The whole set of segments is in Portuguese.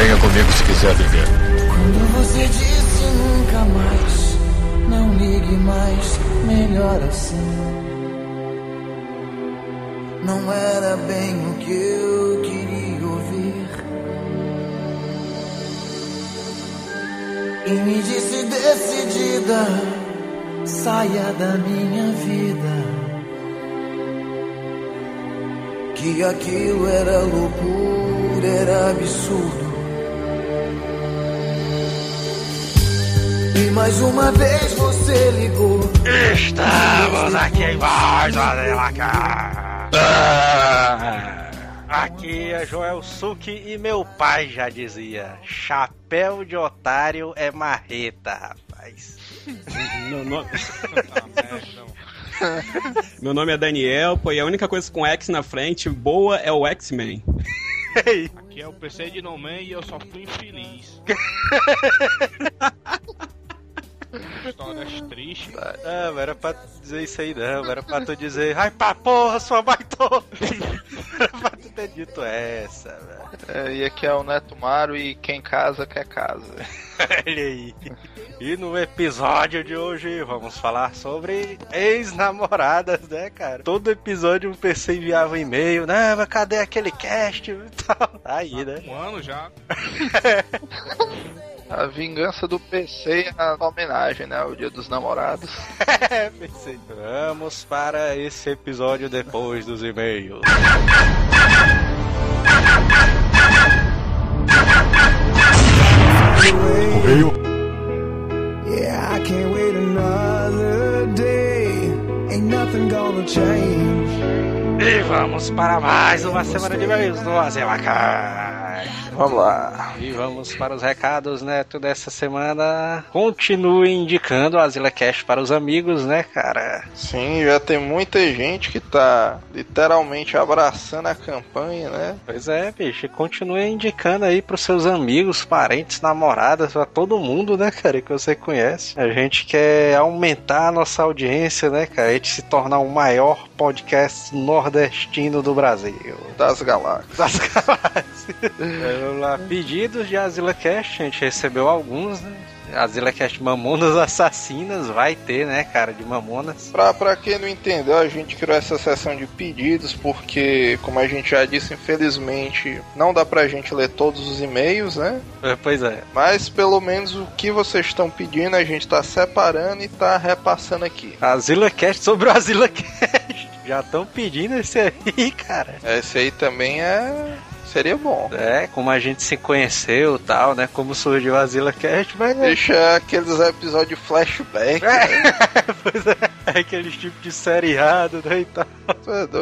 Venha comigo se quiser viver. Quando você disse nunca mais, não ligue mais, melhor assim. Não era bem o que eu queria ouvir. E me disse decidida, saia da minha vida. Que aquilo era loucura, era absurdo. E mais uma vez você ligou. Estamos aqui em mais uma cá. Aqui é Joel Suki e meu pai já dizia: chapéu de otário é marreta, rapaz. Meu nome... Meu nome é Daniel, pô, e a única coisa com X na frente boa é o X-Men. Aqui é o PC de No Man e eu só fui infeliz. Histórias tristes. Não, era pra dizer isso aí não, era pra tu dizer, ai pra porra, sua baitona. era pra tu ter dito essa, velho. É, e aqui é o Neto Maro e quem casa quer casa. Olha aí. E no episódio de hoje vamos falar sobre ex-namoradas, né, cara? Todo episódio um PC enviava um e-mail, né, mas cadê aquele cast e tal. Tá aí, né? Um ano já. A vingança do PC é a homenagem, né? Ao Dia dos Namorados. É, PC. Vamos para esse episódio depois dos e-mails. Correio. Yeah, I can't wait another day. Ain't nothing gonna change. E vamos para mais uma semana de e-mails do Azelacai. Vamos lá. E vamos para os recados, Neto, dessa semana. Continue indicando o AsilaCast para os amigos, né, cara? Sim, já tem muita gente que tá literalmente abraçando a campanha, né? Pois é, bicho. Continue indicando aí pros seus amigos, parentes, namoradas, pra todo mundo, né, cara, que você conhece. A gente quer aumentar a nossa audiência, né, cara? A gente se tornar o maior podcast nordestino do Brasil. Das galáxias. Das galáxias. Vamos lá. Pedidos de AsilaCast, a gente recebeu alguns, né? AsilaCast Mamonas Assassinas vai ter, né, cara, de Mamonas. Pra, pra quem não entendeu, a gente criou essa sessão de pedidos porque, como a gente já disse, infelizmente não dá pra gente ler todos os e-mails, né? É, Pois é. Mas pelo menos o que vocês estão pedindo a gente tá separando e tá repassando aqui. AsilaCast sobre o AsilaCast. Já estão pedindo esse aí, cara. Esse aí também é. Seria bom. É, como a gente se conheceu e tal, né? Como surgiu o AsilaCast, mas é. Deixa aqueles episódios flashback. né? pois é, aqueles tipos de série errado, né? E tal.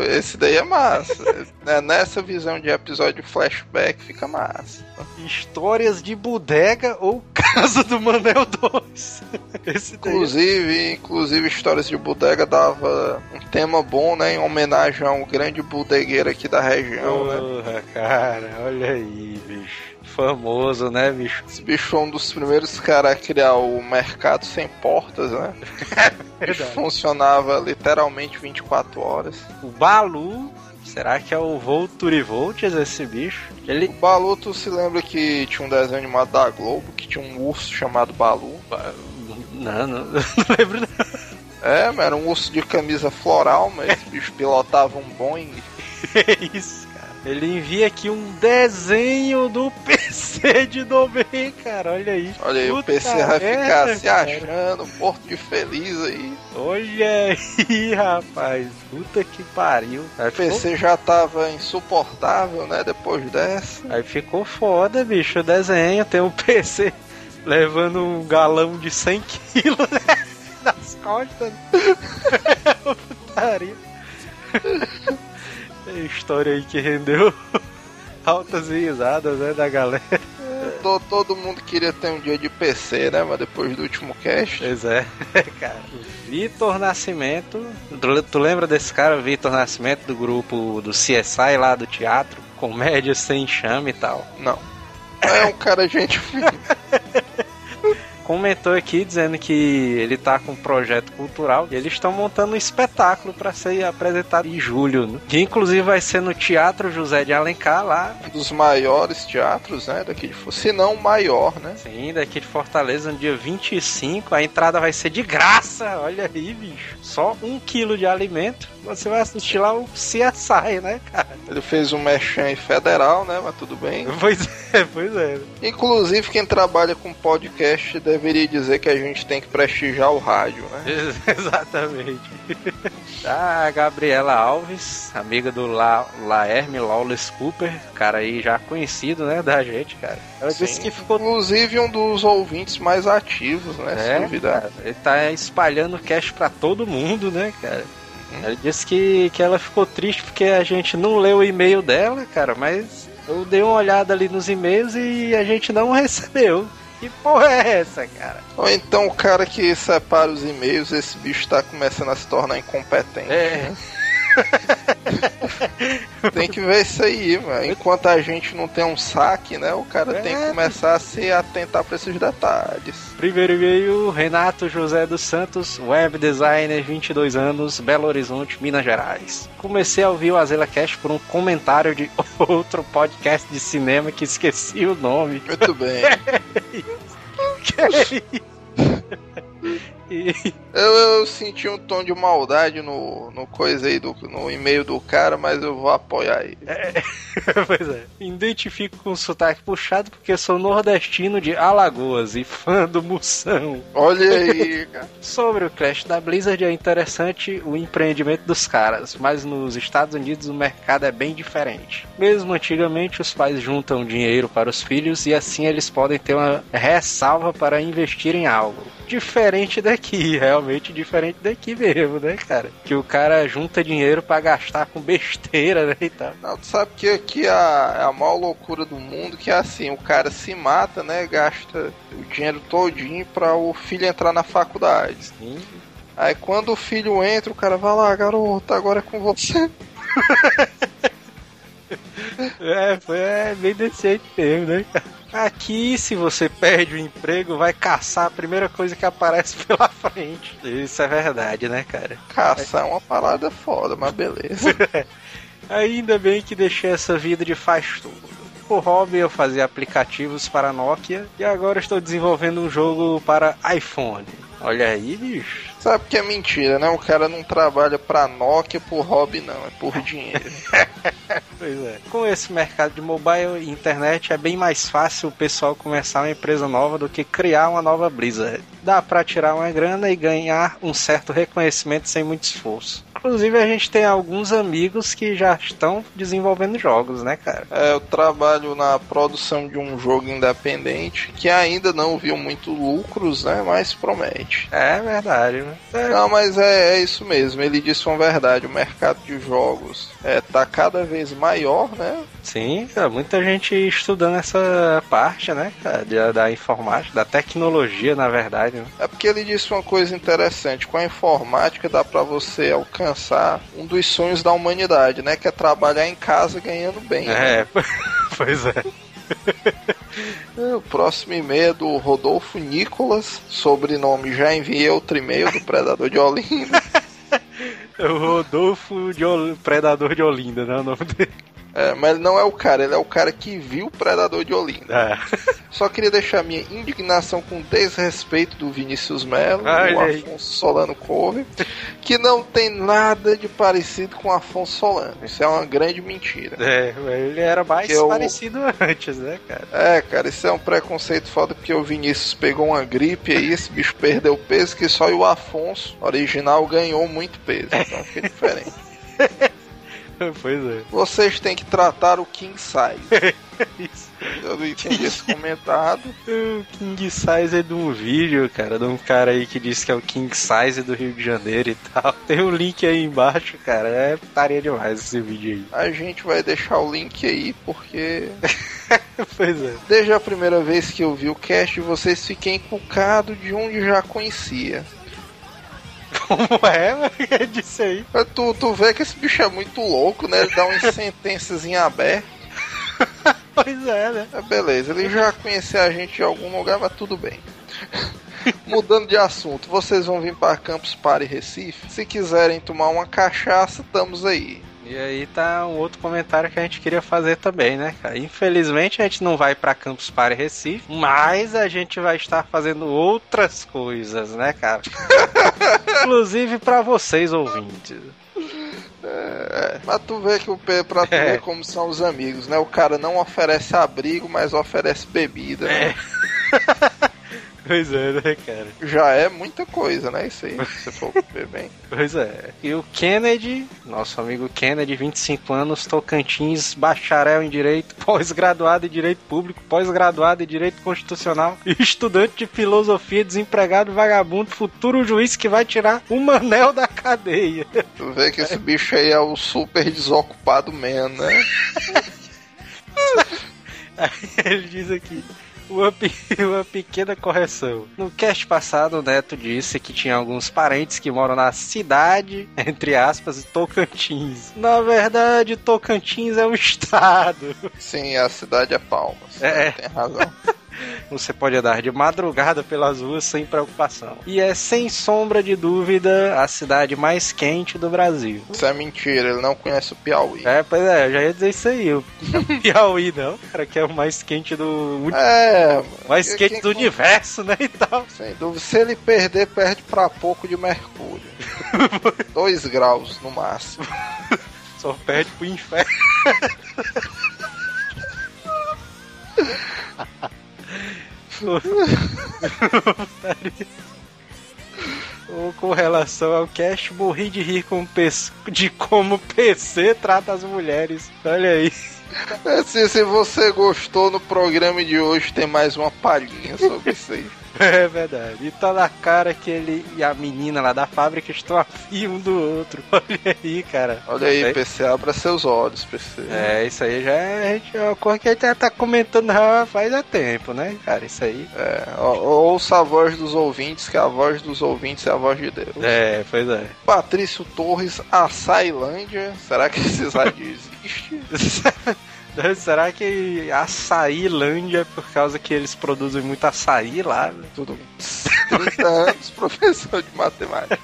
Esse daí é massa. Né, Nessa visão de episódio flashback fica massa. Histórias de bodega ou casa do Manel 2. Esse daí. Inclusive, inclusive histórias de bodega dava um tema bom, né? Em homenagem a um grande bodegueiro aqui da região, né? Porra, cara, olha aí, bicho. Famoso, né, bicho? Esse bicho foi um dos primeiros caras a criar o mercado sem portas, né? Que funcionava literalmente 24 horas. O Balu. Será que é o Volturivoltes esse bicho? O Ele. Balu, tu se lembra que tinha um desenho animado da Globo que tinha um urso chamado Balu? Não, não, não lembro não. É, mas era um urso de camisa floral, mas esse bicho pilotava um Boeing. É isso. Ele envia aqui um desenho do PC de Domain, cara. Olha aí. Olha aí, o PC vai ficar merda, se cara. achando, porto de feliz aí. Olha aí, rapaz. Puta que pariu. Aí O PC já tava insuportável, né? Depois dessa. Aí ficou foda, bicho, o desenho. Tem um PC levando um galão de 100 quilos né? nas costas. Putaria. História aí que rendeu altas risadas, né, da galera. To- Todo mundo queria ter um dia de PC, né? Mas depois do último cast. Pois é, cara. Vitor Nascimento. Tu, tu lembra desse cara, Vitor Nascimento, do grupo do CSI lá do teatro? Comédia sem chame e tal. Não. É um cara gente fina. Comentou aqui dizendo que ele tá com um projeto cultural e eles estão montando um espetáculo para ser apresentado em julho, né? que inclusive vai ser no Teatro José de Alencar lá, Um dos maiores teatros, né, daqui de Fortaleza. Se não o maior, né? sim, daqui de Fortaleza, no dia 25. A entrada vai ser de graça, olha aí, bicho. Só um quilo de alimento. Você vai assistir lá o CSI, né, cara? Ele fez um mechan federal, né, mas tudo bem. Pois é, pois é. Inclusive, quem trabalha com podcast deveria dizer que a gente tem que prestigiar o rádio, né? Ex- Exatamente. A Gabriela Alves, amiga do La Laerme Lawless Cooper, cara aí já conhecido, né, da gente, cara. Ela disse Sim. que ficou. Inclusive um dos ouvintes mais ativos, né? se É, duvidar. cara, ele tá espalhando o cast pra todo mundo, né, cara? Ela disse que, que ela ficou triste porque a gente não leu o e-mail dela, cara, mas eu dei uma olhada ali nos e-mails e a gente não recebeu. Que porra é essa, cara? Ou então o cara que separa os e-mails, esse bicho tá começando a se tornar incompetente. É. Tem que ver isso aí, mano. Enquanto a gente não tem um saque, né? O cara tem que É. começar a se atentar pra esses detalhes. Primeiro e-mail, Renato José dos Santos, web designer, 22 anos, Belo Horizonte, Minas Gerais. Comecei a ouvir o Azela Cash por um comentário de outro podcast de cinema que esqueci o nome. Muito bem. E- Eu, eu senti um tom de maldade no, no coisa aí, do, no e-mail do cara, mas eu vou apoiar ele. pois é. Identifico com sotaque puxado porque sou nordestino de Alagoas e fã do Moção. Olha aí, cara. Sobre o Clash da Blizzard é interessante o empreendimento dos caras, mas nos Estados Unidos o mercado é bem diferente. Mesmo antigamente, os pais juntam dinheiro para os filhos e assim eles podem ter uma ressalva para investir em algo. Diferente daqui, realmente diferente daqui mesmo, né, cara? Que o cara junta dinheiro para gastar com besteira, né, e tal. Não, tu sabe que aqui a, é a maior loucura do mundo, que é assim, o cara se mata, né? Gasta o dinheiro todinho pra o filho entrar na faculdade. Sim. Aí quando o filho entra, o cara vai lá, garoto, agora é com você. É, foi é bem decente mesmo, né? Aqui, se você perde o emprego, vai caçar a primeira coisa que aparece pela frente. Isso é verdade, né, cara? Caçar é uma parada foda, mas beleza. Ainda bem que deixei essa vida de faz tudo. Por hobby, eu fazia aplicativos para Nokia e agora estou desenvolvendo um jogo para iPhone. Olha aí, bicho. Sabe que é mentira, né? O cara não trabalha pra Nokia por hobby, não, é por dinheiro. Pois é. Com esse mercado de mobile e internet é bem mais fácil o pessoal começar uma empresa nova do que criar uma nova Blizzard. Dá pra tirar uma grana e ganhar um certo reconhecimento sem muito esforço. Inclusive a gente tem alguns amigos que já estão desenvolvendo jogos, né, cara? É, eu trabalho na produção de um jogo independente que ainda não viu muito lucros, né? Mas promete. É verdade, né? É, Não, mas é, é isso mesmo. Ele disse uma verdade. O mercado de jogos é, tá cada vez maior, né? Sim, muita gente estudando essa parte, né, cara, da, da informática, da tecnologia, na verdade. Né? É porque ele disse uma coisa interessante. Com a informática dá pra você alcançar um dos sonhos da humanidade, né? Que é trabalhar em casa ganhando bem. né? É, pois é. É, O próximo e-mail é do Rodolfo Nicolas, sobrenome já enviei outro e-mail do Predador de Olinda. O Rodolfo de Ol- Predador de Olinda, né? O nome dele. É, mas ele não é o cara, ele é o cara que viu o Predador de Olinda. É. Só queria deixar minha indignação com desrespeito do Vinícius Melo, do aí. Afonso Solano Couve, que não tem nada de parecido com o Afonso Solano. Isso é uma grande mentira. É, ele era mais eu- parecido antes, né, cara? É, cara, isso é um preconceito foda porque o Vinícius pegou uma gripe aí, esse bicho perdeu peso, que só o Afonso original ganhou muito peso. Então fica diferente. Pois é. Vocês têm que tratar o King Size. Isso. Eu não entendi esse comentário. O King Size é de um vídeo, cara, de um cara aí que disse que é o King Size do Rio de Janeiro e tal. Tem um link aí embaixo, cara. É putaria demais esse vídeo A gente vai deixar o link aí porque aí. pois é. desde a primeira vez que eu vi o cast, vocês fiquem encucados de onde já conhecia. Como é? É disso aí. Tu, tu vê que esse bicho é muito louco, né? Ele dá umas sentenças em aberto. Pois é, né? É, beleza, ele já conhecia a gente em algum lugar, mas tudo bem. Mudando de assunto, vocês vão vir para Campus Party Recife? Se quiserem tomar uma cachaça, estamos aí. E aí tá um outro comentário que a gente queria fazer também, né, cara? Infelizmente a gente não vai pra Campus Party Recife, mas a gente vai estar fazendo outras coisas, né, cara? Inclusive pra vocês ouvintes. É, mas tu vê que o P- pra tu É. ver como são os amigos, né? O cara não oferece abrigo, mas oferece bebida. né? Pois é, né, cara? Já é muita coisa, né? Isso aí, se você for ver bem. Pois é. E o Kennedy, nosso amigo Kennedy, 25 anos, Tocantins, bacharel em Direito, pós-graduado em Direito Público, pós-graduado em Direito Constitucional, estudante de Filosofia, desempregado, vagabundo, futuro juiz que vai tirar o manel da cadeia. Tu vê que esse bicho aí é o super desocupado man, né? Ele diz aqui. Uma, uma pequena correção. No cast passado, o Neto disse que tinha alguns parentes que moram na cidade, entre aspas, Tocantins. Na verdade, Tocantins é um estado. Sim, a cidade é Palmas. É. Tem razão. Você pode andar de madrugada pelas ruas sem preocupação. E é sem sombra de dúvida a cidade mais quente do Brasil. Isso é mentira, ele não conhece o Piauí. É, pois é, eu já ia dizer isso aí. O Piauí não, cara, que é o mais quente do. É, mais Quem- quente do universo, né? E tal. Sem dúvida. Se ele perder, perde pra pouco de mercúrio. Dois graus no máximo. Só perde pro inferno. Ou com relação ao cast, morri de rir com de como PC trata as mulheres. Olha aí. É, se, se você gostou no programa de hoje, tem mais uma palhinha sobre isso aí. É verdade. E tá na cara que ele e a menina lá da fábrica estão afim um do outro. Olha aí, cara. Olha aí. PC, abra seus olhos, PC. É, isso aí já é, a gente- é uma coisa que a gente já tá comentando já faz há tempo, né, cara? Isso aí. É, ou- ouça a voz dos ouvintes, que a voz dos ouvintes é a voz de Deus. É, pois é. Patrício Torres, Açailândia. Será que esse rádio existe? Será que açaílândia é por causa que eles produzem muito açaí lá? né? Tudo 30 anos, professor de matemática.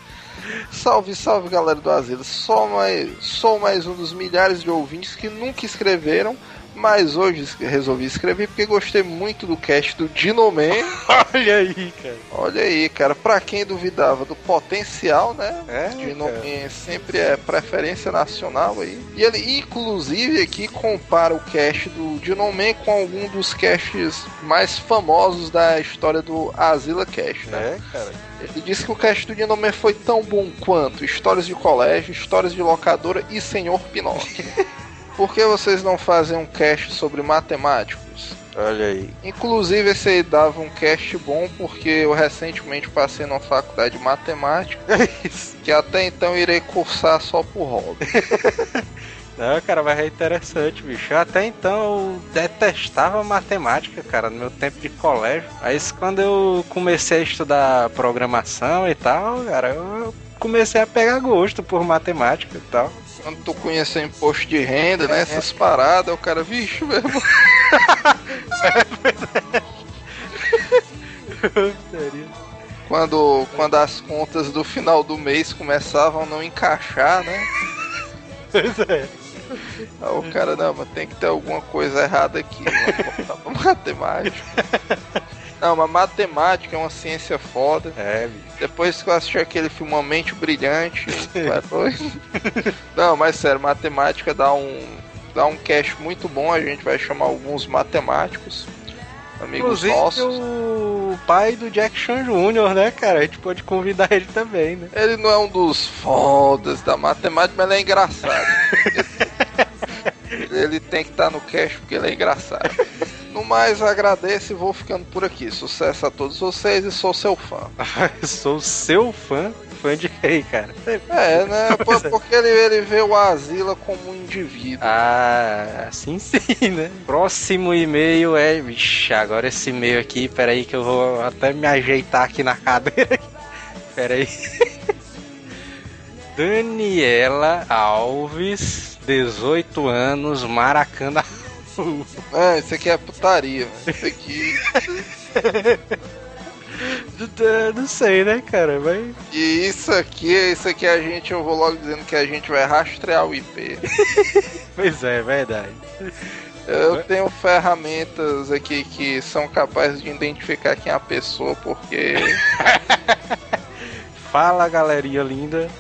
Salve, salve galera do Asilo. Só mais, sou mais um dos milhares de ouvintes que nunca escreveram, mas hoje es- resolvi escrever porque gostei muito do cast do Dinoman. Olha aí, cara. Olha aí, cara, pra quem duvidava do potencial, né? É, Dinoman sempre é preferência nacional aí. E ele, inclusive, aqui compara o cast do Dinoman com algum dos casts mais famosos da história do Asila Cast, né? É, cara. Ele disse que o cast do Dinoman foi tão bom quanto histórias de colégio, histórias de locadora e Senhor Pinóquio. Por que vocês não fazem um cast sobre matemáticos? Olha aí. Inclusive esse aí dava um cast bom porque eu recentemente passei numa faculdade de matemática Isso. que até então irei cursar só por hobby. Não, cara, mas é interessante, bicho. Até então eu detestava matemática, cara, no meu tempo de colégio. Mas quando eu comecei a estudar programação e tal, cara, eu comecei a pegar gosto por matemática e tal. Quando tu conheceu imposto de renda, né? Essas paradas, o cara, vixe, meu irmão. Quando, quando as contas do final do mês começavam a não encaixar, né? Pois é. Aí o cara, não, mas tem que ter alguma coisa errada aqui, vamos voltar pra matemática. Não, mas matemática é uma ciência foda. É, bicho. Depois que eu assisti aquele filme Uma Mente Brilhante. Não, mas sério, matemática dá um dá um cast muito bom, a gente vai chamar alguns matemáticos, amigos Inclusive nossos. o pai do Jack Chan Jr., né, cara? A gente pode convidar ele também, né? Ele não é um dos fodas da matemática, mas ele é engraçado. ele tem que estar no cast porque ele é engraçado. No mais, agradeço e vou ficando por aqui. Sucesso a todos vocês e sou seu fã. Sou seu fã. Fã de rei, cara. É, né? Por- Porque ele, ele vê o Asila como um indivíduo. Ah, sim, sim, né? Próximo e-mail é. Vixe, agora esse e-mail aqui, peraí que eu vou até me ajeitar aqui na cadeira. Peraí. Daniela Alves, 18 anos, Maracanã. É, isso aqui é putaria. Isso aqui. Não- Não sei, né, cara? Mas. E isso aqui, isso aqui a gente, eu vou logo dizendo que a gente vai rastrear o IP. Pois é, é verdade. Eu tenho ferramentas aqui que são capazes de identificar quem é a pessoa, porque Fala galerinha linda,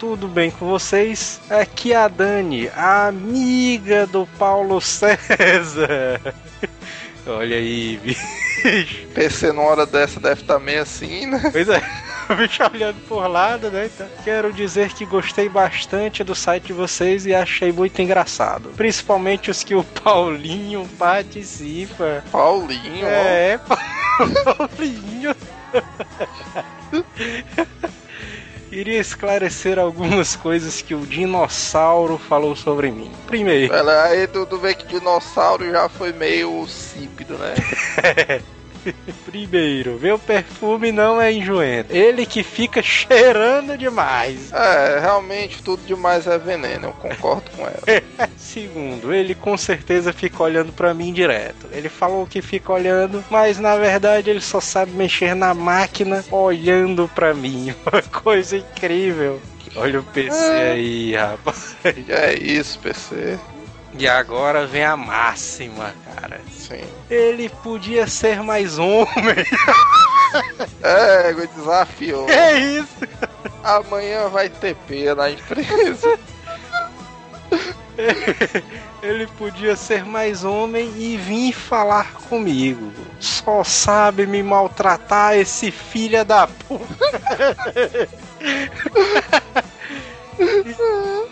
tudo bem com vocês? Aqui é a Dani, a amiga do Paulo César. Olha aí, bicho. PC numa hora dessa deve estar meio assim, né? Pois é, o bicho olhando por lado, né? Então, quero dizer que gostei bastante do site de vocês e achei muito engraçado. Principalmente os que o Paulinho participa. Paulinho. É, Paulinho. Queria esclarecer algumas coisas que o dinossauro falou sobre mim. Primeiro, Ela, aí tu, tu vê que dinossauro já foi meio sípido, né? primeiro, meu perfume não é enjoento. Ele que fica cheirando demais. É, realmente tudo demais é veneno, eu concordo com ela. Segundo, ele com certeza fica olhando pra mim direto. Ele falou que fica olhando, mas na verdade ele só sabe mexer na máquina olhando pra mim. Uma coisa incrível. Olha o PC aí, rapaz. É isso, PC. E agora vem a máxima, cara. Sim. Ele podia ser mais homem. É, o desafio. É isso. Amanhã vai ter P na empresa. Ele podia ser mais homem e vir falar comigo. Só sabe me maltratar esse filho da puta.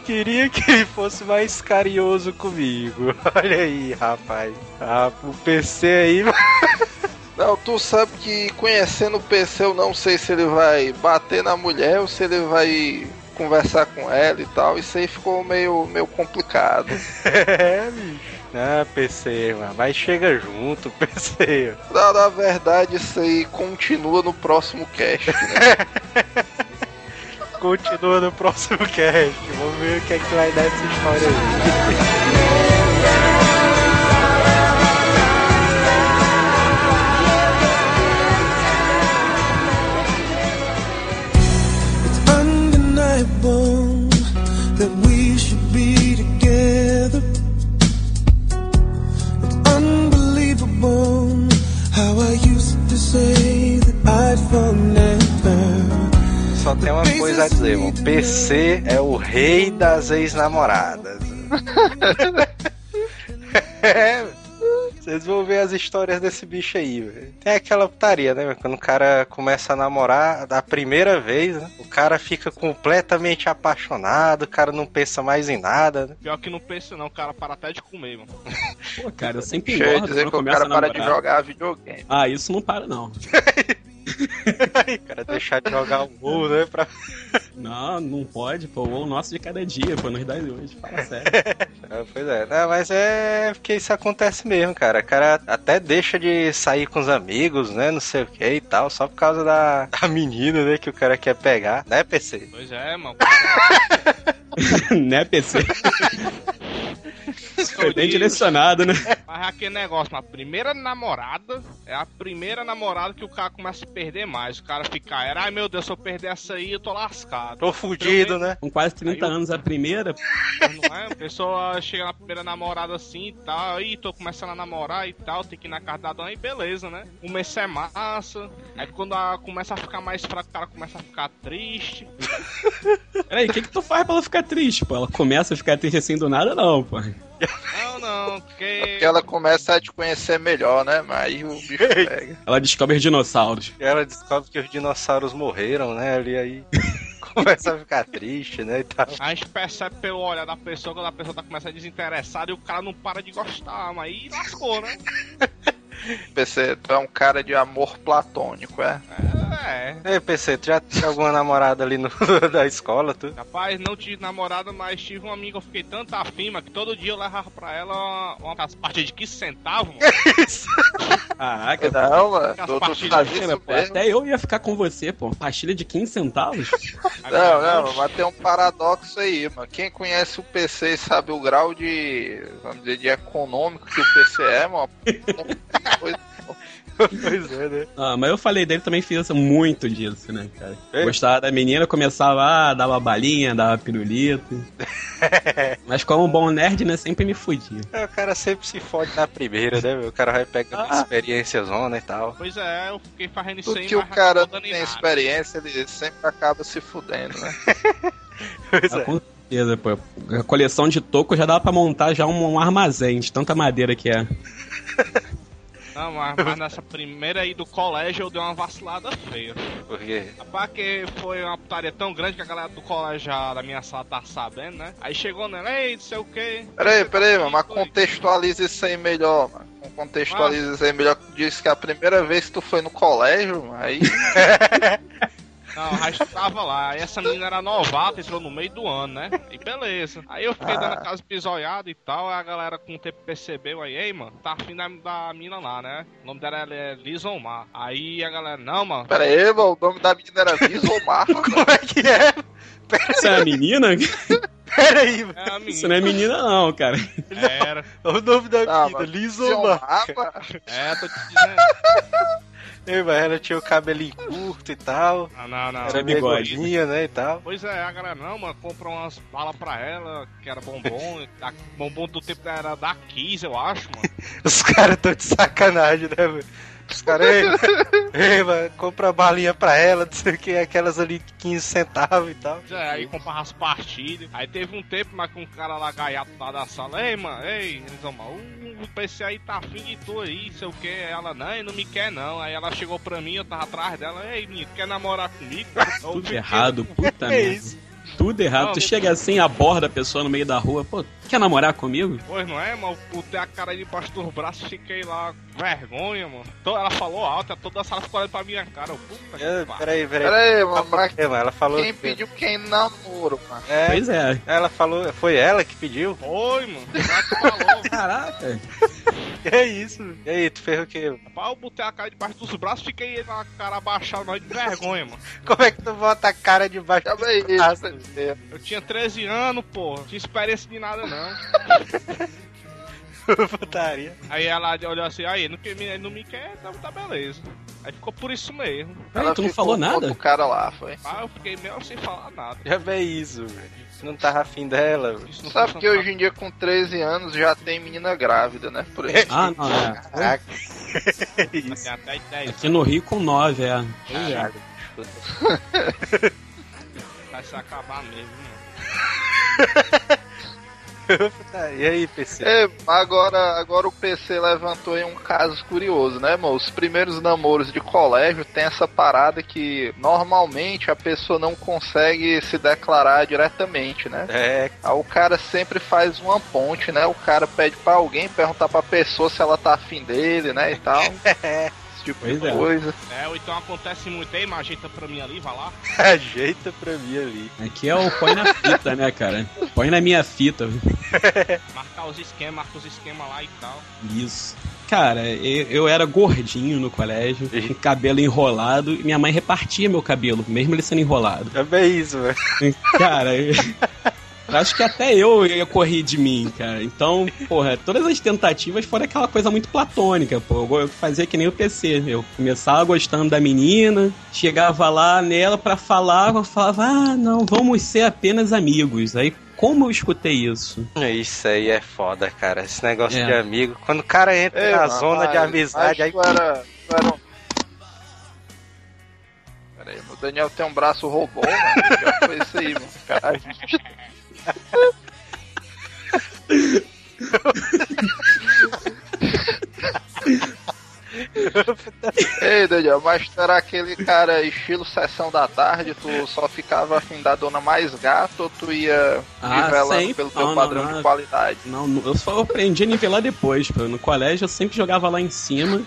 Queria que ele fosse mais carinhoso comigo. Olha aí, rapaz. Ah, o PC aí. Não, tu sabe que conhecendo o PC, eu não sei se ele vai bater na mulher ou se ele vai conversar com ela e tal. Isso aí ficou meio, meio complicado. É, bicho. Ah, PC, mano. Mas chega junto, PC. Na, na verdade, isso aí continua no próximo cast, né? Continua no próximo cast. Vamos ver o que é que vai dar essa história aí. It's undeniable that we should be together. It's unbelievable how I used to say that I'd fall. Só tem uma coisa a dizer, mano. PC é o rei das ex-namoradas. é, vocês vão ver as histórias desse bicho aí, velho. Tem aquela putaria, né? Quando o cara começa a namorar da primeira vez, né? O cara fica completamente apaixonado, o cara não pensa mais em nada, né? Pior que não pensa não, o cara para até de comer, mano. Pô, cara, eu sempre Deixa eu engordo dizer quando que o cara a para de jogar videogame. Ah, isso não para, não. o cara deixar de jogar o WoW, né? Pra... Não, não pode, pô. O nosso de cada dia, pô, nos dá de hoje. Fala sério. É, pois é, Não, mas é porque isso acontece mesmo, cara. O cara até deixa de sair com os amigos, né? Não sei o que e tal, só por causa da, da menina, né? Que o cara quer pegar, né, PC? Pois é, mano. né, PC? Foi bem direcionado, né? Mas é aquele negócio, a primeira namorada é a primeira namorada que o cara começa a perder mais. O cara fica, era, ai meu Deus, se eu perder essa aí, eu tô lascado. Tô fudido, né? Com quase 30 Aí eu- anos a primeira. Não é? A pessoa chega na primeira namorada assim e tal, aí tô começando a namorar e tal, tem que ir na casa da dona e beleza, né? Começo é massa, aí quando a, começa a ficar mais fraco, o cara começa a ficar triste. Peraí, o que que tu faz pra ela ficar triste, pô? Ela começa a ficar triste assim do nada, não, pô. Não, não, porque. Porque ela começa a te conhecer melhor, né? Mas aí o bicho pega. Ela descobre os dinossauros. E ela descobre que os dinossauros morreram, né? Ali aí começa a ficar triste, né? E tal. A gente percebe pelo olhar da pessoa quando a pessoa tá começando a desinteressada e o cara não para de gostar, mas aí lascou, né? PC, tu é um cara de amor platônico, é? É. Ei, PC, tu já tinha alguma namorada ali no, da escola, tu? Rapaz, não tive namorada, mas tive uma amiga, eu fiquei tanto afim, mas que todo dia eu levava pra ela uma, umas partes de 15 centavos, mano. Caraca, Não, mano. Aquelas Tu, tu partidas faz de isso pô, até eu ia ficar com você, pô. Pastilha de 15 centavos? Não, não, mas tem um paradoxo aí, mano. Quem conhece o PC e sabe o grau de, vamos dizer, de econômico que o PC é, mano. pois é, né? Ah, mas eu falei dele também fiz muito disso, né, cara? É? Gostava da menina, começava, ah, dava balinha, dava pirulito. mas como um bom nerd, né, sempre me fudia. É, o cara sempre se fode na primeira, né? meu? O cara vai pegando Ah. experiência zona e tal. Pois é, eu fiquei fazendo isso aí, que o cara não tem nada. experiência, ele sempre acaba se fudendo, né? Pois Ah, é. com certeza, pô. A coleção de toco já dava pra montar já um, um armazém de tanta madeira que é. Não, mas, mas nessa primeira aí do colégio eu dei uma vacilada feia. Porque Rapaz, que foi uma putaria tão grande que a galera do colégio da minha sala tá sabendo, né? Aí chegou nela, ei, não sei o que. Peraí, peraí, mano, mas contextualiza isso aí melhor, mano. Contextualiza isso aí melhor. Diz que a primeira vez que tu foi no colégio, mano, aí. Não, o resto tava lá. Aí essa menina era novata, entrou no meio do ano, né? E beleza. Aí eu fiquei dando aquelas pisoiadas e tal, aí a galera com o tempo percebeu aí, ei, mano, tá afim da, da mina lá, né? O nome dela é Lizomar. Aí a galera, não, mano. Pera aí, mano, o nome da menina era Visomar. Como é que é? Isso é menina? Pera aí, mano. É a Isso não é menina, não, cara. Era. O nome da Ah, menina, mas Lizomar. É, tô te dizendo. Ei, mas ela tinha o cabelinho curto e tal. Ah, não, não. Era bigode. gordinha, né, e tal. Pois é, a galera, não, mano, compra umas balas pra ela, que era bombom. da- bombom do tempo era da Kiss, eu acho, mano. Os caras tão de sacanagem, né, velho? Os caras, ei, ei, mano, compra balinha pra ela, não sei o que, aquelas ali de 15 centavos e tal. É, aí comprava as pastilhas. Aí teve um tempo, mas com um cara lá gaiato lá da sala, ei, mano, ei, eles vão, mano, o, o PC aí tá afim de tu aí, sei o que. Ela, não, ele não me quer não. Aí ela chegou pra mim, eu tava atrás dela, ei, menino, quer namorar comigo? Eu Tudo errado, puta É merda. Tudo errado. Não, tu não- chega assim, aborda a pessoa no meio da rua, pô, quer namorar comigo? Pois não é, mano, eu botei a cara debaixo dos braços, fiquei lá, vergonha, mano. Então, ela falou alto, toda a sala ficou olhando pra minha cara, eu, puta que É, pariu. Peraí, peraí. Pera aí, mano, mas É, mano, ela falou. quem pediu quem namoro, mano? É, Pois é. ela falou. Foi ela que pediu? Foi, mano, ela que falou. Caraca. Que é isso? E aí, tu fez o quê? Rapaz, eu botei a cara debaixo dos braços, fiquei com a cara abaixada, nós de vergonha, mano. Como é que tu bota a cara debaixo Já do bem braço? isso, Eu tinha 13 anos, porra. Tinha experiência de nada, não. Putaria. Aí ela olhou assim, aí, ele não, quer me- não me quer, então tá beleza. Aí ficou por isso mesmo. Peraí, tu não falou nada? outro cara lá, foi. Ah, eu fiquei meio sem falar nada. Já vê isso, velho. Não tava afim dela, velho. Não Sabe que hoje em dia com 13 anos já tem menina grávida, né? Por isso. Ah, não, é. Caraca. isso. Tem até 10 Aqui no Rio com 9, é. vai se acabar mesmo, mano. e aí, PC? É, agora, agora o PC levantou aí um caso curioso, né, irmão? Os primeiros namoros de colégio tem essa parada que normalmente a pessoa não consegue se declarar diretamente, né? É, Aí o cara sempre faz uma ponte, né? O cara pede pra alguém perguntar pra pessoa se ela tá afim dele, né? E tal. Esse tipo Pois de é. coisa. É, ou então acontece muito aí, mas ajeita pra mim ali, vai lá. ajeita pra mim ali. Aqui é o põe na fita, né, cara? Põe na minha fita. Marcar os esquemas, marca os esquemas lá e tal. Isso. Cara, eu, eu era gordinho no colégio, com cabelo enrolado, e minha mãe repartia meu cabelo, mesmo ele sendo enrolado. Já vê isso, velho. Cara, acho que até eu ia correr de mim, cara. Então, porra, todas as tentativas foram aquela coisa muito platônica, pô. Eu eu fazia que nem o PC. Eu começava gostando da menina, chegava lá nela pra falar, eu falava, ah, não, vamos ser apenas amigos. Aí, como eu escutei isso? Isso aí é foda, cara. Esse negócio É. de amigo. Quando o cara entra Ei, na mano, zona de amizade, aí. tu era, tu era um... Pera aí, o Daniel tem um braço robô, mano. Já foi isso aí, mano. Caralho. Ei, Daniel, mas tu era aquele cara estilo sessão da tarde, tu só ficava afim da dona mais gata ou tu ia Ah, nivelando sempre. pelo teu Não, não, padrão não. de qualidade? Não, não, eu só aprendi a nivelar depois, pô. No colégio eu sempre jogava lá em cima.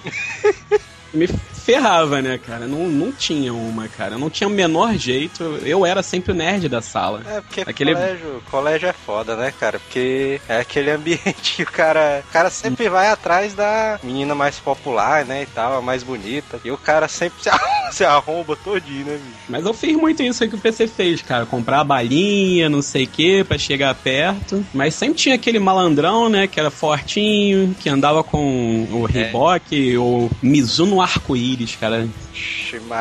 Me ferrava, né, cara? Não, não tinha uma, cara. Não tinha o menor jeito. Eu era sempre o nerd da sala. É, porque Aquele- colégio, colégio é foda, né, cara? Porque é aquele ambiente que o cara. O cara sempre vai atrás da menina mais popular, né? E tal, a mais bonita. E o cara sempre se Você arromba todinho, né, bicho? Mas eu fiz muito isso aí que o PC fez, cara. Comprar a balinha, não sei o que, pra chegar perto. Mas sempre tinha aquele malandrão, né, que era fortinho, que andava com o Reebok, o Mizuno arco-íris, cara.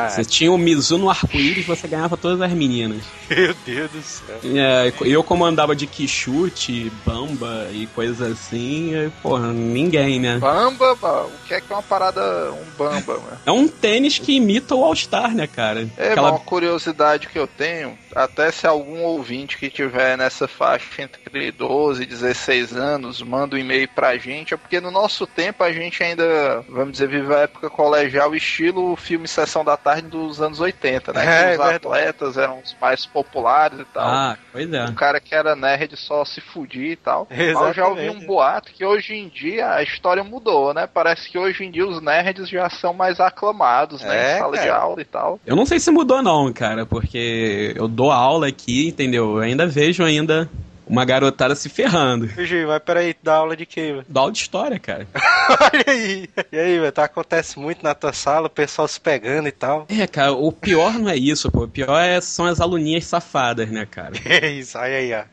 Você tinha o Mizuno arco-íris, você ganhava todas as meninas. Meu Deus do céu. É, eu como andava de quichute, bamba e coisas assim, e, porra, ninguém, né? Bamba, ba- o que é que é uma parada, um bamba, mano? É um tênis que imita o All-Star, né, cara? É Aquela- uma curiosidade que eu tenho, até se algum ouvinte que tiver nessa faixa entre 12 e 16 anos manda um e-mail pra gente, é porque no nosso tempo a gente ainda, vamos dizer, vive a época colegial estilo filme Sessão da Tarde dos anos 80, né? É, que é os verdade. atletas eram os mais populares e tal. Ah, pois é. O cara que era nerd só se fudia e tal. Mas eu já ouvi Exatamente. um boato que hoje em dia a história mudou, né? Parece que hoje em dia os nerds já são mais aclamados, né? É, em sala de cara. aula e tal. Eu não sei se mudou não, cara, porque eu dou aula aqui, entendeu? Eu ainda vejo ainda uma garotada se ferrando. Gi, mas peraí, dá aula de quê, velho? Dou aula de história, cara. Olha aí. E aí, velho, tá, acontece muito na tua sala, o pessoal se pegando e tal. É, cara, o pior não é isso, pô. O pior é, são as aluninhas safadas, né, cara? É isso, olha aí, ó.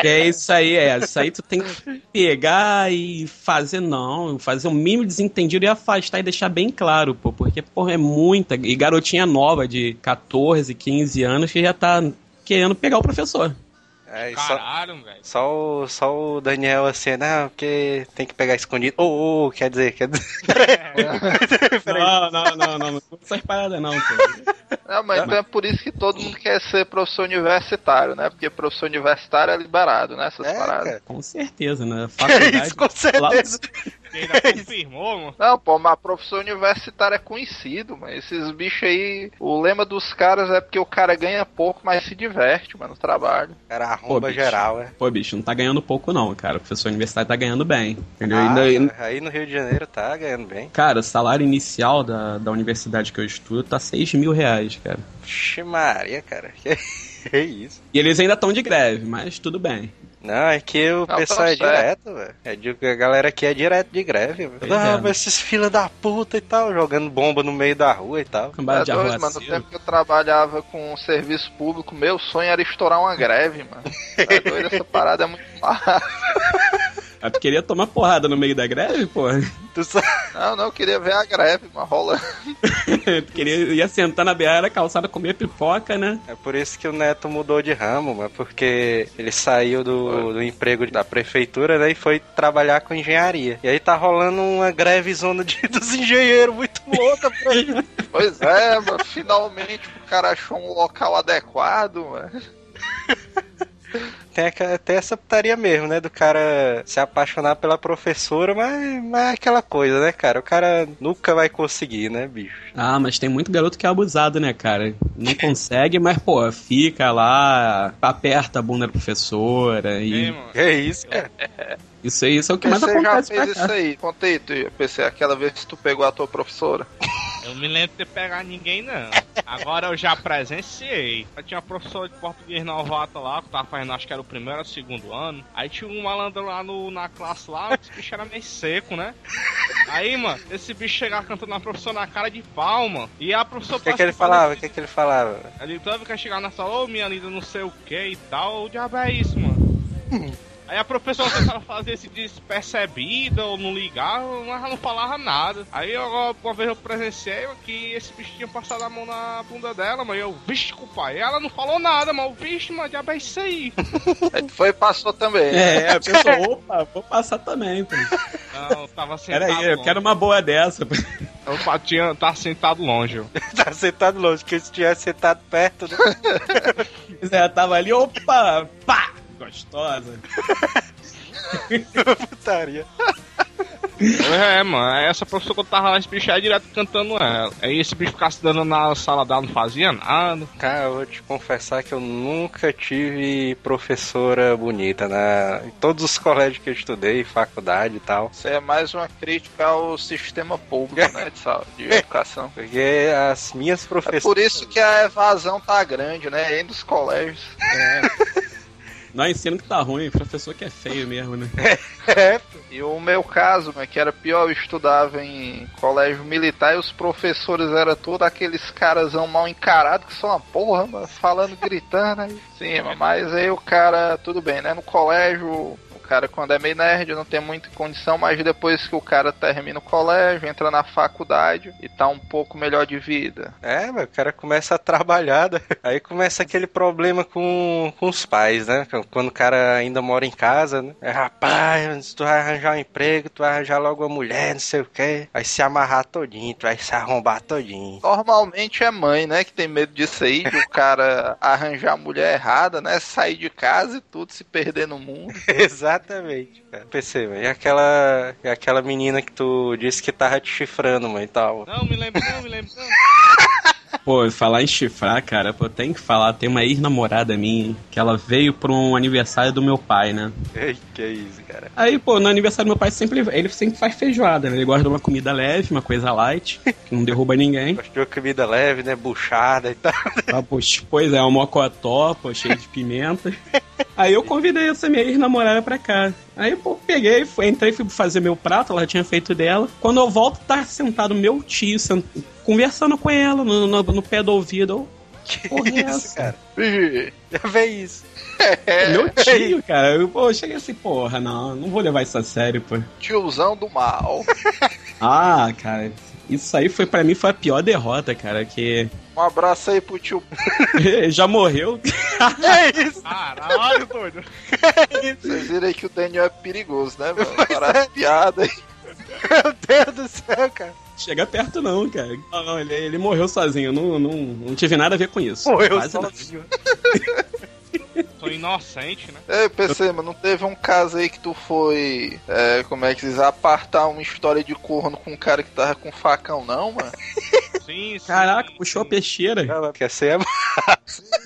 Que é isso aí, é. Isso aí tu tem que pegar e fazer, não. Fazer um mínimo desentendido e afastar e deixar bem claro, pô. Porque, porra, é muita. E garotinha nova de 14, 15 anos que já tá querendo pegar o professor. É, Caralho, velho. só, o, só o Daniel assim, não, porque tem que pegar escondido. Ô, ô, quer dizer, quer dizer. Não, não, não, não. Não essas paradas, não, pô. Não, mas então é por isso que todo mundo quer ser professor universitário, né? Porque professor universitário é liberado, né? Essas É, paradas. cara. Com certeza, né? Faculdade. isso, com certeza. Ainda confirmou, mano. Não, pô, mas professor universitário é conhecido, mas esses bichos aí, o lema dos caras é porque o cara ganha pouco, mas se diverte, mano, no trabalho. Cara arromba Pô, geral, é. Pô, bicho, não tá ganhando pouco, não, cara. O professor universitário tá ganhando bem. Entendeu? Ah, Ainda- aí no Rio de Janeiro tá ganhando bem. Cara, o salário inicial da, da universidade que eu estudo tá 6 mil reais, cara. Vixe Maria, cara. Que, que isso? E eles ainda estão de greve, mas tudo bem. Não, é que o Não, pessoal tá é certo. direto, velho. É a galera aqui é direto de greve, velho. Pois Ah, é. mas esses fila da puta e tal, jogando bomba no meio da rua e tal. Cambada É de doido, mano, no tempo que eu trabalhava com um serviço público, meu sonho era estourar uma greve, mano. É doido, essa parada é muito massa. Ah, tu queria tomar porrada no meio da greve, pô? Tu sabe? Não, não, eu queria ver a greve, mano, rola. queria ia sentar na beira da calçada comer pipoca, né? É por isso que o Neto mudou de ramo, mano, porque ele saiu do, do emprego da prefeitura, né, e foi trabalhar com engenharia. E aí tá rolando uma greve zona de, dos engenheiros muito louca por aí. Pois é, mano, finalmente o cara achou um local adequado, mano. Tem, tem essa putaria mesmo, né? Do cara se apaixonar pela professora, mas, mas é aquela coisa, né, cara? O cara nunca vai conseguir, né, bicho? Ah, mas tem muito garoto que é abusado, né, cara? Não consegue, mas, pô, fica lá, aperta a bunda da professora e... mano. É isso, cara. Isso aí, isso é o que mais Você já acontece fez pra isso aí, contei, pensei, aquela vez que tu pegou a tua professora. Me lembro de ter pegado ninguém, não. Agora eu já presenciei. Eu tinha uma professora de português novata lá, que tava fazendo, acho que era o primeiro ou o segundo ano. Aí tinha um malandro lá no, na classe lá, esse bicho era meio seco, né? Aí, mano, esse bicho chegava cantando na professora na cara de pau, mano. E a professora... O que, que ele falava? O que, que ele falava? Ele toda vez que chegar na sala, ô minha linda, não sei o que e tal, o diabo é isso, mano. Aí a professora tentava fazer esse despercebida ou não ligava, mas ela não falava nada. Aí eu, uma vez eu presenciei que esse bicho tinha passado a mão na bunda dela, mas eu, vixe, pai. Ela não falou nada, mas o bicho, mano, diabo é isso aí. Aí tu foi e passou também. né? É, a pessoa, opa, vou passar também, pô. Não, eu tava sentado Pera aí, eu quero uma boa dessa. pô. Eu pa- tinha, tava sentado longe. tá sentado longe, que se tivesse sentado perto, né? Zé tava ali, opa, pá, gostosa. Putaria. É, mano, aí essa professora que eu tava lá, esse bicho aí direto cantando ela. Aí esse bicho ficasse dando na sala dela, não fazia nada. Cara, eu vou te confessar que eu nunca tive professora bonita, né? Em todos os colégios que eu estudei, faculdade e tal. Isso é mais uma crítica ao sistema público, né, de, saúde, de educação. Porque as minhas É professoras. por isso que a evasão tá grande, né, entre os colégios. Não, ensino que tá ruim, professor que é feio mesmo, né? É, e o meu caso, né, que era pior, eu estudava em colégio militar e os professores eram todos aqueles carazão mal encarados que são uma porra, mas falando, gritando aí. Sim, mas aí o cara, tudo bem, né? No colégio, cara quando é meio nerd não tem muita condição, mas depois que o cara termina o colégio, entra na faculdade e tá um pouco melhor de vida. É, o cara começa a trabalhar, né? aí começa aquele problema com, com os pais, né? Quando o cara ainda mora em casa, né? É, rapaz, tu vai arranjar um emprego, tu vai arranjar logo uma mulher, não sei o quê. Vai se amarrar todinho, tu vai se arrombar todinho. Normalmente é mãe, né, que tem medo disso aí, de o cara arranjar a mulher errada, né, sair de casa e tudo, se perder no mundo. Exatamente, cara. Mano. E aquela, aquela menina que tu disse que tava te chifrando, mãe, e tal. Não, me lembro não, me lembro não. Pô, falar em chifrar, cara, pô, tem que falar, tem uma ex-namorada minha, que ela veio pra um aniversário do meu pai, né? Ei, que é isso, cara. Aí, pô, no aniversário do meu pai sempre ele sempre faz feijoada, né? Ele gosta de uma comida leve, uma coisa light, que não derruba ninguém. Gosto de uma comida leve, né? Buchada e tal. Ah, pois, pois é, um mocotó, pô, cheio de pimenta. Aí eu convidei essa minha ex-namorada pra cá. Aí, pô, peguei, fui, entrei, fui fazer meu prato, ela tinha feito dela. Quando eu volto, tá sentado meu tio, sent... conversando com ela no, no, no pé do ouvido. Que Porra, é isso, essa? cara? Vê isso. meu tio, cara. Eu, pô, eu cheguei assim, porra, não, não vou levar isso a sério, pô. Tiozão do mal. Ah, cara, isso aí foi para mim foi a pior derrota, cara, que Um abraço aí pro tio. já morreu. É isso, Caralho, doido. Vocês viram aí que o Daniel é perigoso, né, mano? Parece piada aí. meu Deus do céu, cara. Chega perto não, cara. Não, não, ele, ele morreu sozinho, não, não, não tive nada a ver com isso. Morreu Quase sozinho. Sou inocente, né? Ei, PC, mas não teve um caso aí que tu foi, é, como é que se diz, apartar uma história de corno com um cara que tava com facão, não, mano? Sim, sim. Caraca, puxou a peixeira. Quer ser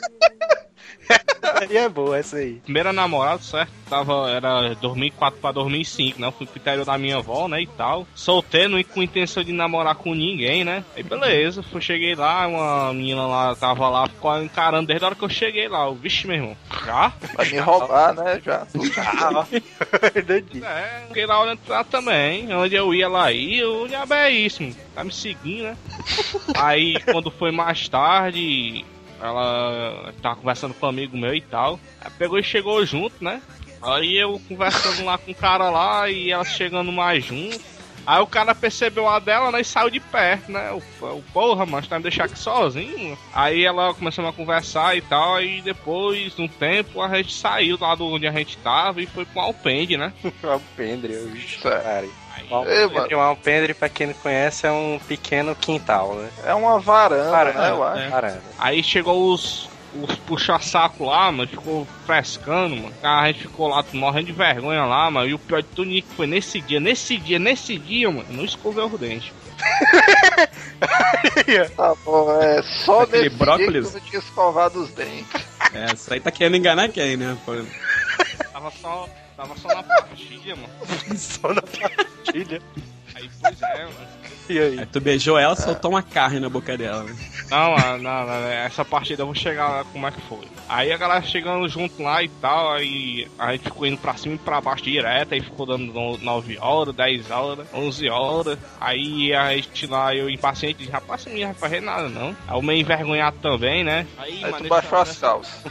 Aí é boa essa aí. Primeira namorada, certo? Tava, era 2004 pra 2005, né? Eu fui pro interior da minha avó, né? E tal. Solteiro, não com intenção de namorar com ninguém, né? Aí beleza, fui, cheguei lá, uma menina lá tava lá, ficou encarando desde a hora que eu cheguei lá. Eu, Vixe, meu irmão, já? Vai me roubar, né, já. Ah. Doidinho. É, fiquei lá olhando pra também. Onde eu ia lá ia, o diabo é isso, mano. Tá me seguindo, né? Aí quando foi mais tarde, ela tava conversando com um amigo meu e tal. Aí pegou e chegou junto, né? Aí eu conversando lá com o cara lá e ela chegando mais junto. Aí o cara percebeu a dela, né, e saiu de perto, né? O, o porra, mas tá me deixar aqui sozinho. Aí ela começou a conversar e tal, aí depois, de um tempo, a gente saiu lá do onde a gente tava e foi pro Alpende, né? Alpendre, o bicho, Ei, um alpendre, pra quem não conhece, é um pequeno quintal, né? É uma varanda, Varanda, né, eu acho. é. Varanda. Aí chegou os, os puxa-saco lá, mano, ficou frescando, mano. A gente ficou lá morrendo de vergonha lá, mano. E o pior de tudo é que foi nesse dia, nesse dia, nesse dia, mano, não escoveu os dentes. Tá bom, é só Aquele nesse brócolis. dia que não tinha escovado os dentes. É, isso aí tá querendo enganar quem, né? Tava só, tava só na partilha, mano. Só na partilha. Aí, pois é, mano. E aí? Aí tu beijou ela, soltou uma carne na boca dela. né? Não, não, não, essa partida eu vou chegar lá como é que foi. Aí a galera chegando junto lá e tal, aí a gente ficou indo pra cima e pra baixo direto, aí ficou dando no- 9 horas, 10 horas, 11 horas. Aí a gente lá, eu impaciente, disse, rapaz, você não ia fazer nada não. Aí eu meio envergonhado também, né? Aí, Aí mas tu baixou as calças.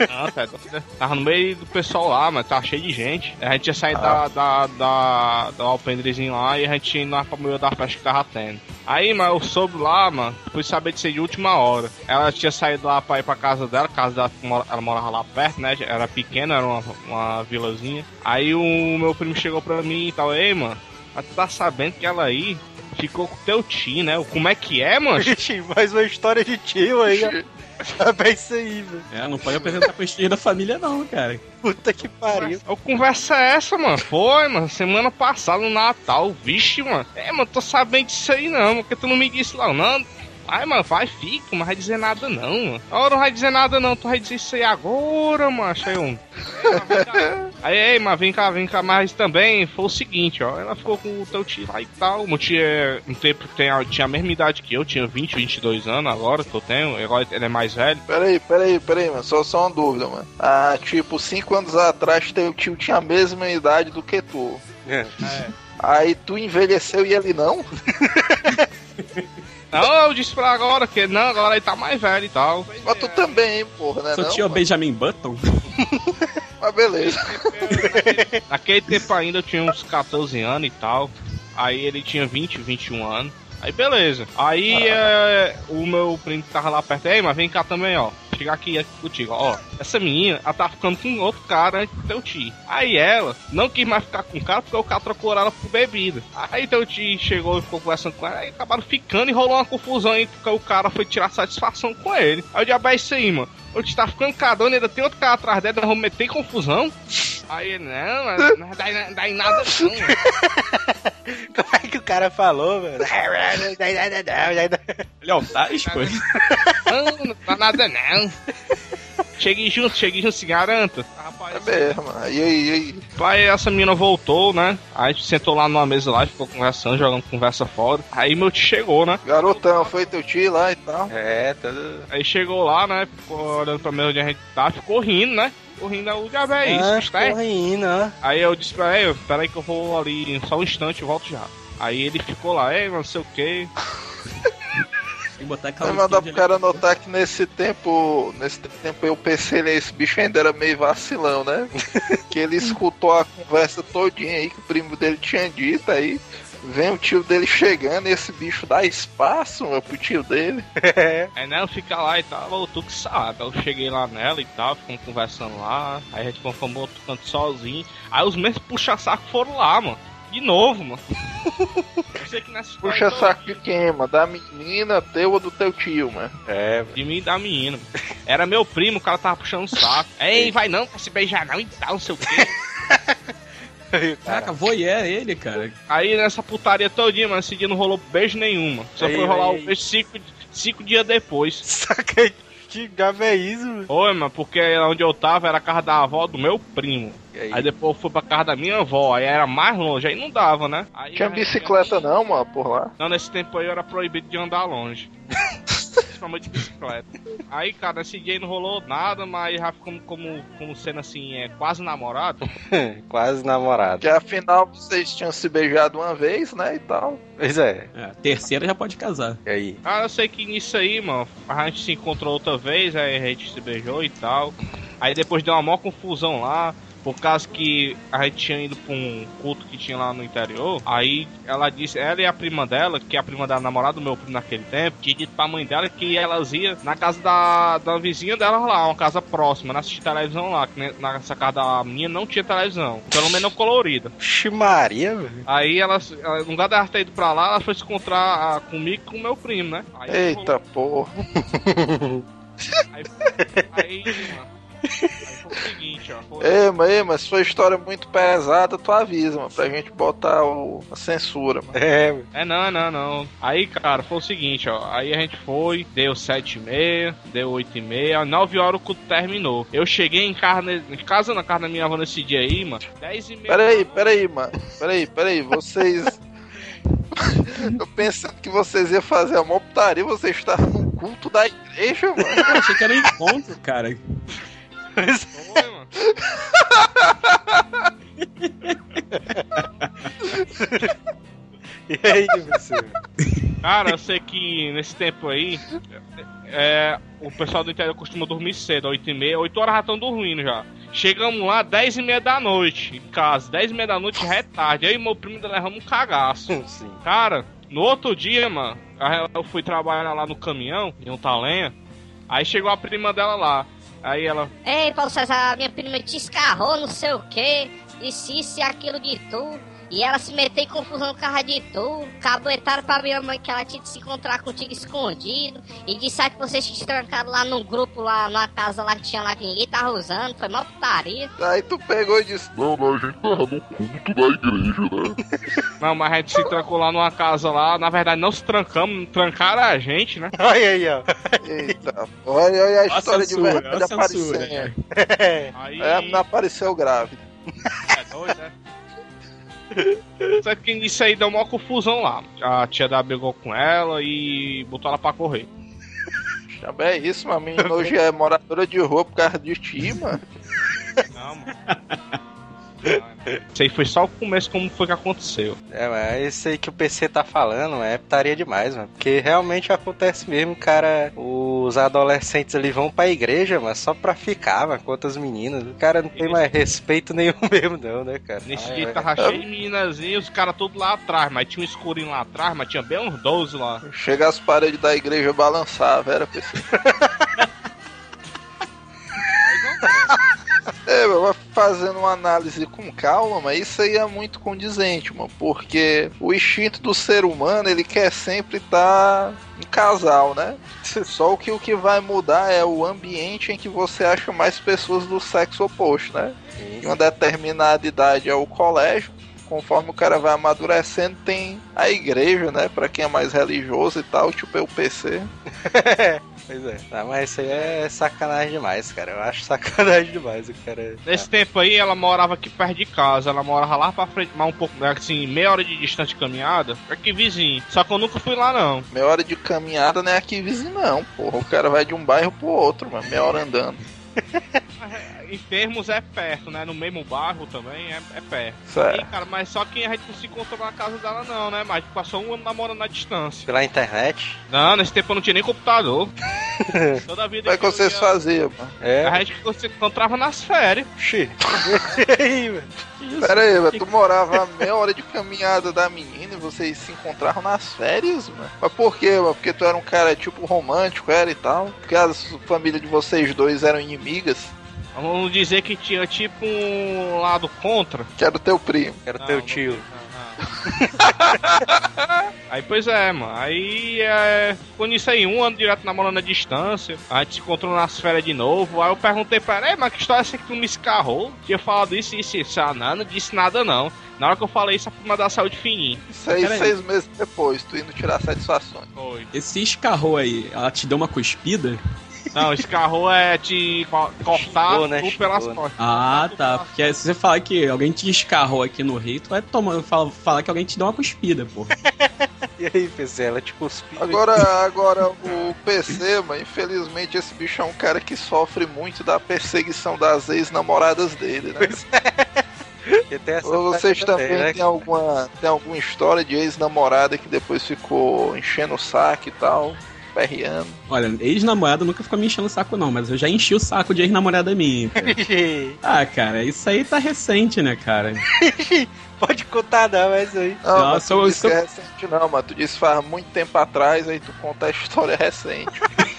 Não, tá, tá- tava no meio do pessoal lá, mas tava cheio de gente. A gente ia sair da, da, da, da alpendrezinho lá e a gente ia indo lá pra meio da festa que tava tendo. Aí, mas eu soube lá, mano, fui saber de ser de última hora. Ela tinha saído lá pra ir pra casa dela, a casa dela, ela morava lá perto, né? Era pequena, era uma, uma vilazinha. Aí o meu primo chegou pra mim e tal, ei, mano, mas tu tá sabendo que ela aí ficou com teu tio, né? Como é que é, mano? Mais uma história de tio aí. É isso aí, velho. É, não pode apresentar pro estilo da família, não, cara. Puta que pariu. Eu conversa é essa, mano? Foi, mano, semana passada no Natal, vixe, mano. É, mano, tô sabendo disso aí não, porque tu não me disse lá, não. Ai, mano, vai, fica, não vai dizer nada não, mano. Não vai dizer nada não, tu vai dizer isso aí agora, macho. Aí, eu, aí, ei, mas vem cá, vem cá, mas também foi o seguinte, ó. Ela ficou com o teu tio lá e tal. O meu tio é um tempo que tem, tinha a mesma idade que eu, tinha 20, 22 anos agora que eu tenho. Agora ele é mais velho. Peraí, peraí, peraí, mano. Só, só uma dúvida, mano. Ah, tipo, cinco anos atrás teu tio tinha a mesma idade do que tu. É. Aí tu envelheceu e ele não? Não, eu disse pra agora que não, agora ele tá mais velho e tal. Mas tu também, hein, porra, né? Seu não, tio é o mano? Benjamin Button? Mas beleza. Naquele tempo ainda eu tinha uns 14 anos e tal. Aí ele tinha 20, 21 anos. Aí beleza. Aí é, o meu primo que tava lá perto, ei, mas vem cá também, ó. Chegar aqui, aqui contigo, ó. Essa menina, ela tá ficando com outro cara teu tio. Aí ela não quis mais ficar com o cara porque o cara trocou ela por bebida. Aí teu tio chegou e ficou conversando com ela. Aí acabaram ficando e rolou uma confusão aí porque o cara foi tirar satisfação com ele. Aí o diabo é isso aí, mano. O tio tá ficando cadão e ainda tem outro cara atrás dela, nós vamos meter confusão. Aí não, mas não dá, dá em nada não. é que o cara falou, velho? Ele é o Tais, pô. Não, não dá nada não. Cheguei junto, cheguei junto, se garanto. É Rapaz, mesmo, mano. E aí, e aí? Aí essa menina voltou, né? Aí a gente sentou lá numa mesa lá, e ficou conversando, jogando conversa fora. Aí meu tio chegou, né? Garotão, foi teu tio lá e tal. É, tudo. Aí chegou lá, né? Ficou olhando pra mesa onde a gente tá, ficou rindo, né? Ficou rindo, aí o diabo é isso, ah, tá? ó. Aí eu disse pra ele, peraí que eu vou ali só um instante, eu volto já. Aí ele ficou lá, ei, não sei o que. Tem que botar aquela Vai mandar pro cara notar que nesse tempo, nesse tempo eu pensei nesse bicho ainda era meio vacilão, né? que ele escutou a conversa todinha aí que o primo dele tinha dito aí. Vem o tio dele chegando e esse bicho dá espaço, meu, pro tio dele. Aí nela fica lá e tal, tu que sabe. Aí eu cheguei lá nela e tal, ficamos conversando lá. Aí a gente fomos outro canto sozinho. Aí os mesmos puxa-saco foram lá, mano. De novo, mano. Eu sei que nessa história Puxa toda- saco de quem, mano? Da menina teu ou do teu tio, mano? É, De mim e da menina. Era meu primo, o cara tava puxando o saco. Ei, vai não, pra se beijar não e tal, não sei o quê. Caraca, voyeur ele, cara. Aí nessa putaria todinha, mano, esse dia não rolou beijo nenhuma. Só Aí, foi rolar aí, o beijo cinco, cinco dias depois. Saca que diabo é isso, velho? Oi, mano, porque onde eu tava era a casa da avó do meu primo. Aí? Aí depois eu fui pra casa da minha avó, aí era mais longe, aí não dava, né? Aí Tinha a gente- bicicleta não, mano, por lá. Não, nesse tempo aí eu era proibido de andar longe. Principalmente de bicicleta. Aí, cara, esse dia aí não rolou nada, mas já ficamos como, como sendo assim, é quase namorado. Quase namorado. Que afinal vocês tinham se beijado uma vez, né, e tal. Pois é. É, terceira já pode casar. E aí? Cara, eu sei que nisso aí, mano, a gente se encontrou outra vez, aí a gente se beijou e tal. Aí depois deu uma maior confusão lá. Por causa que a gente tinha ido pra um culto que tinha lá no interior. Aí ela disse, ela e a prima dela, que é a prima da namorada do meu primo naquele tempo, tinha dito pra mãe dela que elas iam na casa da, da vizinha dela lá, uma casa próxima, na assistir televisão lá. Que ne- nessa casa da minha não tinha televisão. Pelo menos colorida. Ximaria, velho. Aí elas, ela- no lugar dela ter ido pra lá, ela foi se encontrar ah, comigo e com o meu primo, né? Aí Eita porra. Aí, aí, mano, o seguinte, ó. Ei, mas, ei, mas sua história é muito pesada, tu avisa, mano, pra gente botar o, a censura, mano. É, é, não, não, não. Aí, cara, foi o seguinte, ó. Aí a gente foi, deu sete e meia, deu oito e meia, nove horas o culto terminou. Eu cheguei em casa, ne- em casa na casa da minha avó nesse dia aí, mano, dez e meia. Peraí, peraí, mano. Peraí, peraí, vocês. Eu pensando que vocês iam fazer a mó putaria, vocês estavam no culto da igreja, mano. Eu achei que era um encontro, cara. Foi, mano. E aí, você? Cara, eu sei que nesse tempo aí, é, o pessoal do interior costuma dormir cedo, 8 e meia, 8 horas já estão dormindo já. Chegamos lá 10 e meia da noite, em casa, 10 e meia da noite já é tarde. Aí e meu primo levamos um cagaço. Sim. Cara, no outro dia, mano, eu fui trabalhar lá no caminhão, em um talenha, aí chegou a prima dela lá. Aí ela, Ei, Paulo César, minha prima te escarrou, não sei o quê, disse isso e aquilo de tu. E ela se meteu em confusão com a de tu. Caboetaram pra minha mãe que ela tinha que se encontrar contigo escondido. E disseram que vocês se trancaram lá num grupo, lá numa casa lá que tinha lá que ninguém tava usando. Foi mó putaria. Aí tu pegou e disse: Não, não, a gente tava no culto da igreja, né? Não, mas a gente se trancou lá numa casa lá. Na verdade, não se trancamos, trancaram a gente, né? Olha aí, ó. Eita, olha, olha a Ó a história de verdade aparecendo. Aí. É, não apareceu grávida. É doido, né? Só que isso aí deu uma confusão lá. A tia da brigou com ela e botou ela pra correr. Também é isso, mas a menina hoje é moradora de rua por causa de ti, mano. Não, mano. Isso aí foi só o começo, como foi que aconteceu. É, mas é isso aí que o PC tá falando é putaria demais, mano. Porque realmente acontece mesmo, cara. Os adolescentes ali vão pra igreja, mas só pra ficar, mano, com outras meninas. O cara não tem mais respeito nenhum mesmo, não, né, cara? Nesse dia é. tava cheio de meninazinhas, os caras todos lá atrás, mas tinha um escurinho lá atrás, mas tinha bem uns 12 lá. Chega as paredes da igreja balançavam, era pessoa. É, fazendo uma análise com calma, mas isso aí é muito condizente, mano, porque o instinto do ser humano, ele quer sempre estar em casal, né? Só que o que vai mudar é o ambiente em que você acha mais pessoas do sexo oposto, né? Em uma determinada idade é o colégio, conforme o cara vai amadurecendo, tem a igreja, né? Pra quem é mais religioso e tal, tipo o PC. Pois é. Tá, mas isso aí é sacanagem demais, cara. Eu acho sacanagem demais, o cara. Nesse tempo aí, ela morava aqui perto de casa. Ela morava lá pra frente, mais um pouco, assim, meia hora de distância de caminhada. Aqui vizinho. Só que eu nunca fui lá, não. Meia hora de caminhada não é aqui vizinho, não, porra. O cara vai de um bairro pro outro, mano. Meia hora andando. Em termos é perto, né? No mesmo bairro também é, é perto. Certo. E, cara, mas só que a gente não se encontrou na casa dela, não, né? Mas passou um ano namorando na distância. Pela internet. Não, nesse tempo eu não tinha nem computador. Toda vida Como é que vocês ia- faziam, mano? É. A gente se encontrava nas férias. Xi. Pera aí, velho. Tu morava a meia hora de caminhada da menina e vocês se encontravam nas férias, mano? Mas por quê, mano? Porque tu era um cara, tipo, romântico, era e tal? Porque a família de vocês dois eram inimigas? Vamos dizer que tinha tipo um lado contra. Que era o teu primo. Era Não, teu não- tio. não, não. aí, pois é, mano. Aí é, ficou nisso aí, um ano direto namorando à distância. A gente se encontrou nas férias de novo. Aí eu perguntei pra ela, "Ei, mas que história é essa que tu me escarrou? Tinha falado isso, isso, isso. Ah, não, não disse nada não. Na hora que eu falei isso, a prima da saúde fininha. Isso aí. seis meses depois, tu indo tirar satisfações. Foi. Esse escarrou aí, ela te deu uma cuspida? Não, escarrou é te co- cortar Chegou, né? pelas Chegou, né? costas. Ah, tá. Porque se você falar que alguém te escarrou aqui no Rio, tu vai tomar, fala, falar que alguém te deu uma cuspida, pô. E aí, PC, ela te cuspiu. Agora, agora o PC, mano, infelizmente esse bicho é um cara que sofre muito da perseguição das ex-namoradas dele, né? Tem essa Ou vocês também né, têm alguma, tem alguma história de ex-namorada que depois ficou enchendo o saco e tal, perreando? Olha, ex-namorada nunca ficou me enchendo o saco, não, mas eu já enchi o saco de ex-namorada minha. cara. Ah, cara, isso aí tá recente, né, cara? Pode contar, não, mas aí. Não, Não, mas sou- tu disse sou- que é recente não, mas tu disse faz muito tempo atrás, aí tu conta a história recente.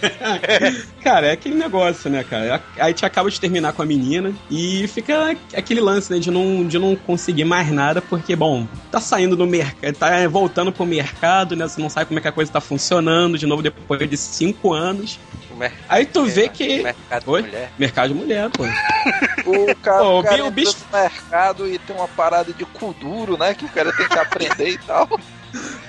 Cara, é aquele negócio, né, cara? A gente acaba de terminar com a menina e fica aquele lance, né, de não, de não conseguir mais nada, porque, bom, tá saindo do mercado, tá voltando pro mercado, né? Você não sabe como é que a coisa tá funcionando, de novo depois de cinco anos. Aí tu vê que. Mercado Oi? de mulher. Mercado de mulher, pô. O cara, Ô, o cara o bicho- no mercado e tem uma parada de cu duro, né? Que o cara tem que aprender e tal.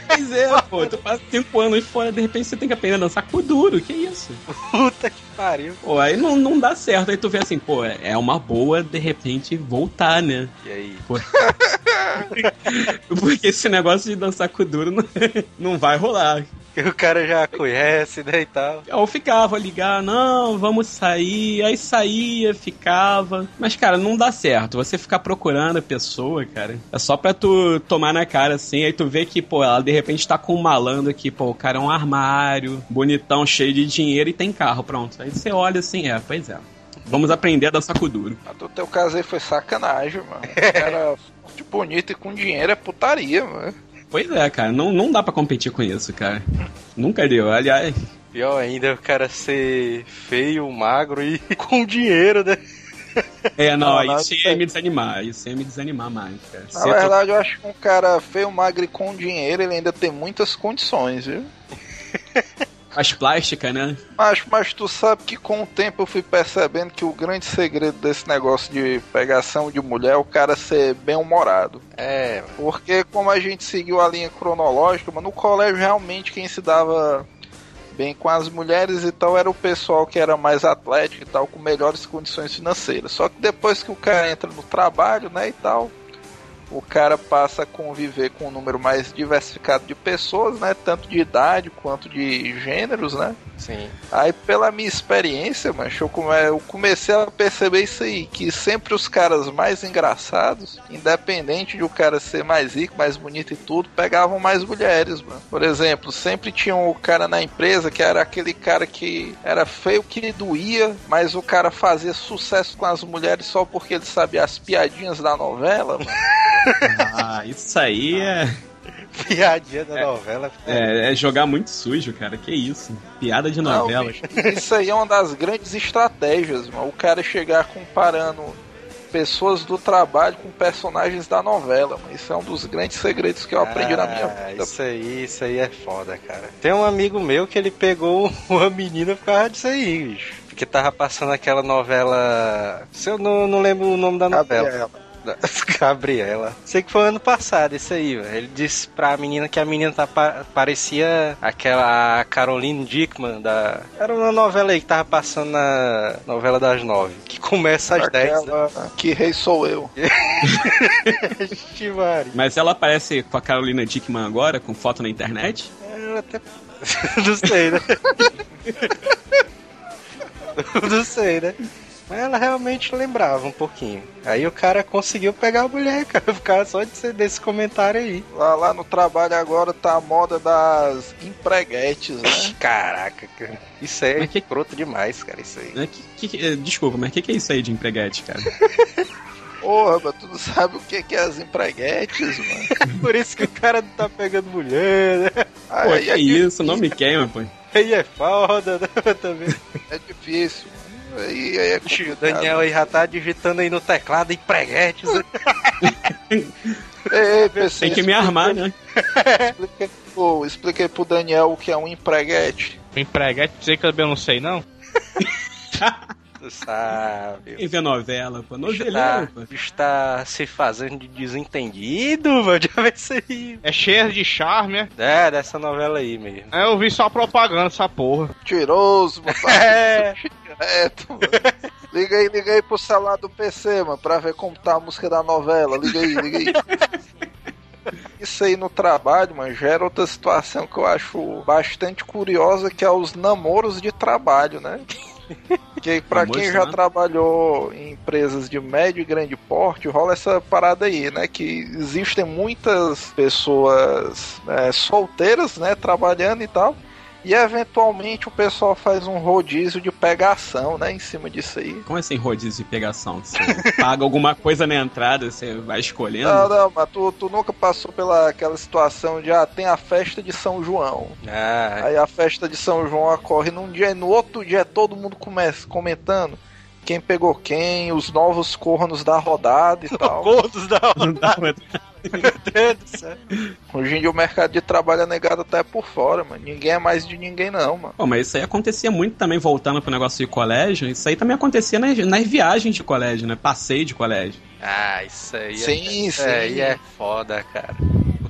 Pois é, pô, tu passa cinco anos fora, de repente você tem que aprender a dançar com duro, que isso? Puta que pariu. Pô, aí não, não dá certo, aí tu vê assim, pô, é uma boa de repente voltar, né? E aí? Porque esse negócio de dançar com duro não, não vai rolar. Que o cara já conhece, né, e tal. Eu ficava ligar, não, vamos sair, aí saía, ficava. Mas, cara, não dá certo. Você ficar procurando a pessoa, cara, é só pra tu tomar na cara assim, aí tu vê que, pô, ela de repente tá com um malandro aqui, pô, o cara é um armário, bonitão, cheio de dinheiro e tem carro, pronto. Aí você olha assim, é, pois é. Vamos aprender a dançar com duro. Mas no teu caso aí foi sacanagem, mano. O cara forte, bonito e com dinheiro é putaria, mano. Pois é, cara, não, não dá pra competir com isso, cara. Nunca deu. Aliás, Pior ainda é o cara ser feio, magro e com dinheiro, né? É, não, Não, isso ia me desanimar. Isso ia me desanimar mais, cara. Na verdade, eu acho que um cara feio, magro e com dinheiro, ele ainda tem muitas condições, viu? As plásticas, né? Mas, mas tu sabe que com o tempo eu fui percebendo que o grande segredo desse negócio de pegação de mulher é o cara ser bem-humorado. É, Porque como a gente seguiu a linha cronológica, mas no colégio realmente quem se dava bem com as mulheres e tal era o pessoal que era mais atlético e tal, com melhores condições financeiras. Só que depois que o cara entra no trabalho, né, e tal, o cara passa a conviver com um número mais diversificado de pessoas, né, tanto de idade quanto de gêneros, né? sim. Aí, pela minha experiência, mancho, eu, come- eu comecei a perceber isso aí, que sempre os caras mais engraçados, independente de o cara ser mais rico, mais bonito e tudo, pegavam mais mulheres, mano. Por exemplo, sempre tinha o cara na empresa que era aquele cara que era feio que doía, mas o cara fazia sucesso com as mulheres só porque ele sabia as piadinhas da novela, mano. Ah, isso aí é, Piadinha da novela. é, é jogar muito sujo, cara. Que isso? Piada de Não, novela. isso aí é uma das grandes estratégias, mano. O cara chegar comparando pessoas do trabalho com personagens da novela, mano. Isso é um dos grandes segredos que eu aprendi na minha Ah, vida. Isso aí, isso aí é foda, cara. Tem um amigo meu que ele pegou uma menina por causa disso aí, bicho. Porque tava passando aquela novela. Se eu não, não lembro o nome da novela. Gabriela. Gabriela. Sei que foi ano passado isso aí, velho. Ele disse pra menina que a menina tá, pa- parecia aquela Caroline Dickman da. Era uma novela aí que tava passando na novela das nove. Que começa às dez. Né? Que rei sou eu. Mas ela aparece com a Carolina Dickman agora, com foto na internet? Eu até. não sei, né? não sei, né? Mas ela realmente lembrava um pouquinho. Aí o cara conseguiu pegar a mulher, cara, causa só de ser desse comentário aí. Lá, lá no trabalho agora tá a moda das empreguetes, né? Caraca, cara. Isso aí é que- escroto demais, cara, isso aí. É, que- que- é, desculpa, mas o que, que é isso aí de empreguete, cara? Porra, mas tu não sabe o que que é as empreguetes, mano. Por isso que o cara não tá pegando mulher, né? Pô, Aí que é, isso? Não me queima, pô. Aí é foda, né? Também. é difícil, mano. Aí, aí é O complicado. Daniel aí já tá digitando aí no teclado empreguetes. Ei, ei, PC, Tem que me armar, né? Explica, pô, explica aí pro Daniel o que é um empreguete. Empreguete, dizer que eu também não sei, não? Tu sabe. Quem vê novela, pô. Noveleiro, pô. está se fazendo de desentendido, mano. Já vai ser aí. É cheio de charme, é? É, dessa novela aí mesmo. É, Eu vi só propaganda essa porra. Mentiroso, mano. É. Direto, mano. Liga aí, liga aí pro celular do PC, mano, pra ver como tá a música da novela. Liga aí, liga aí. Isso aí no trabalho, mano, gera outra situação que eu acho bastante curiosa, que é os namoros de trabalho, né? Que pra Namoros, quem já né? trabalhou em empresas de médio e grande porte, rola essa parada aí, né? Que existem muitas pessoas né, solteiras, né? Trabalhando e tal. E eventualmente o pessoal faz um rodízio de pegação, né? Em cima disso aí. Como assim rodízio de pegação? Você paga alguma coisa na entrada, você vai escolhendo? Não, não, mas tu, tu nunca passou pela aquela situação de ah, tem a festa de São João. Ah, Aí a festa de São João ocorre num dia e no outro dia todo mundo começa comentando quem pegou quem, os novos cornos da rodada e tal. gordos da Não dá pra- Meu Deus do céu. Hoje em dia o mercado de trabalho é negado até por fora, mano. Ninguém é mais de ninguém não, mano. Pô, mas isso aí acontecia muito também, voltando pro negócio de colégio. Isso aí também acontecia nas, nas viagens de colégio, né? Passeio de colégio. Ah, isso aí. Sim, é, isso sim. aí é foda, cara.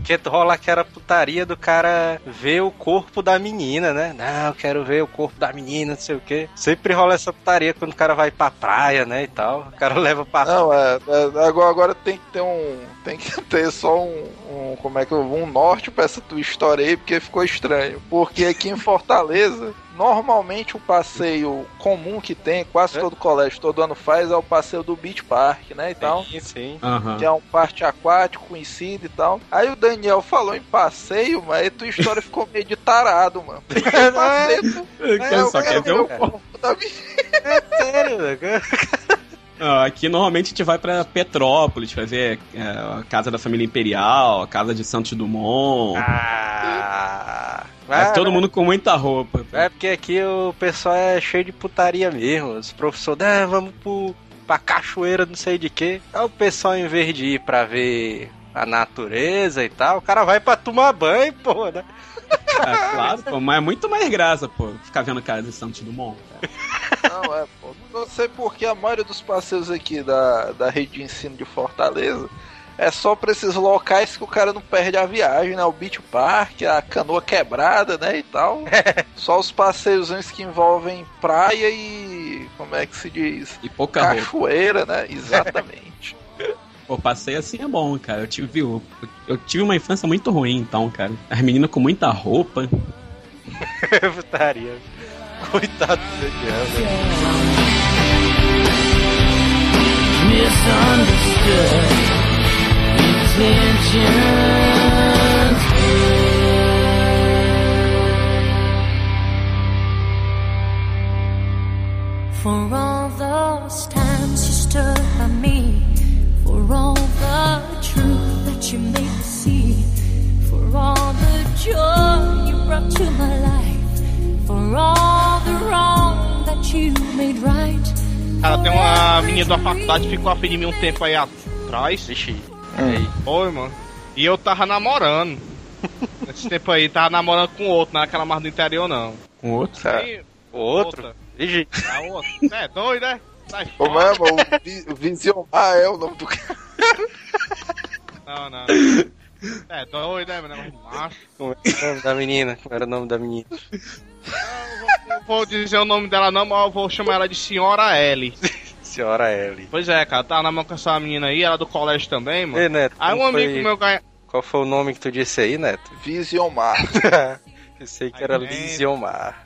Porque rola aquela putaria do cara ver o corpo da menina, né? Não, eu quero ver o corpo da menina, não sei o quê. Sempre rola essa putaria quando o cara vai pra praia, né? E tal. O cara leva pra. Não, é, é, agora, agora tem que ter um. Tem que ter só um. um como é que eu vou? Um norte pra essa tua história aí, porque ficou estranho. Porque aqui em Fortaleza, normalmente o passeio comum que tem, quase É. todo colégio todo ano faz, é o passeio do Beach Park, né? E tal. Sim, sim. Aham. Que é um parque aquático conhecido e tal. Aí o Daniel falou em passeio, mas aí tua história ficou meio de tarado, mano. Passeio. Quer- só quer ver o. É sério, né? Ó, Aqui normalmente a gente vai pra Petrópolis, vai ver é, a casa da família Imperial, a casa de Santos Dumont. Ah. é Ah, todo mundo com muita roupa. É porque aqui o pessoal é cheio de putaria mesmo. Os professores, ah, vamos pro, pra cachoeira, não sei de quê. Aí o pessoal, em vez de ir pra ver a natureza e tal, o cara vai pra tomar banho, pô, né? Ah, claro, pô, mas é muito mais graça, pô, ficar vendo cara de Santos Dumont. Cara. Não, é, pô. Não sei porque a maioria dos passeios aqui da, da rede de ensino de Fortaleza é só pra esses locais que o cara não perde a viagem, né? O Beach Park, a canoa quebrada, né? E tal. só os passeios que envolvem praia e. Como é que se diz? E pouca roupa. Cachoeira, né? Exatamente. Pô, passeio assim é bom, cara. Eu tive, viu, eu tive uma infância muito ruim, então, cara. As meninas com muita roupa. Putaria. Coitado do Daniel, Misunderstood intentions. For all those times you stood by me, for all the truth that you made me see, for all the joy you brought to my life, for all the wrong that you made right. Cara, tem uma menina da faculdade que ficou afim de mim um tempo aí atrás. Vixe. Oi, mano. E eu tava namorando. Nesse tempo aí, tava namorando com outro, não era aquela mais do interior, não. Com outro? Aí, O outro? outra. Vixe. A outra. É doido, né? Sai Como fora. é, mano? O Vi- O Visionmar é o nome do cara. Não, não. É doido, né, mano? Macho. Como era o nome da menina? Como era o nome da menina? Não, vou, não vou dizer o nome dela não, mas eu vou chamar ela de Senhora L. Senhora Ellie. Pois é, cara, tava namorando com essa menina aí, ela é do colégio também, mano. Ei, Neto. Aí um amigo foi- meu ganha. Qual foi o nome que tu disse aí, Neto? Visionmar. Pensei que Aí era vem. Lisiomar.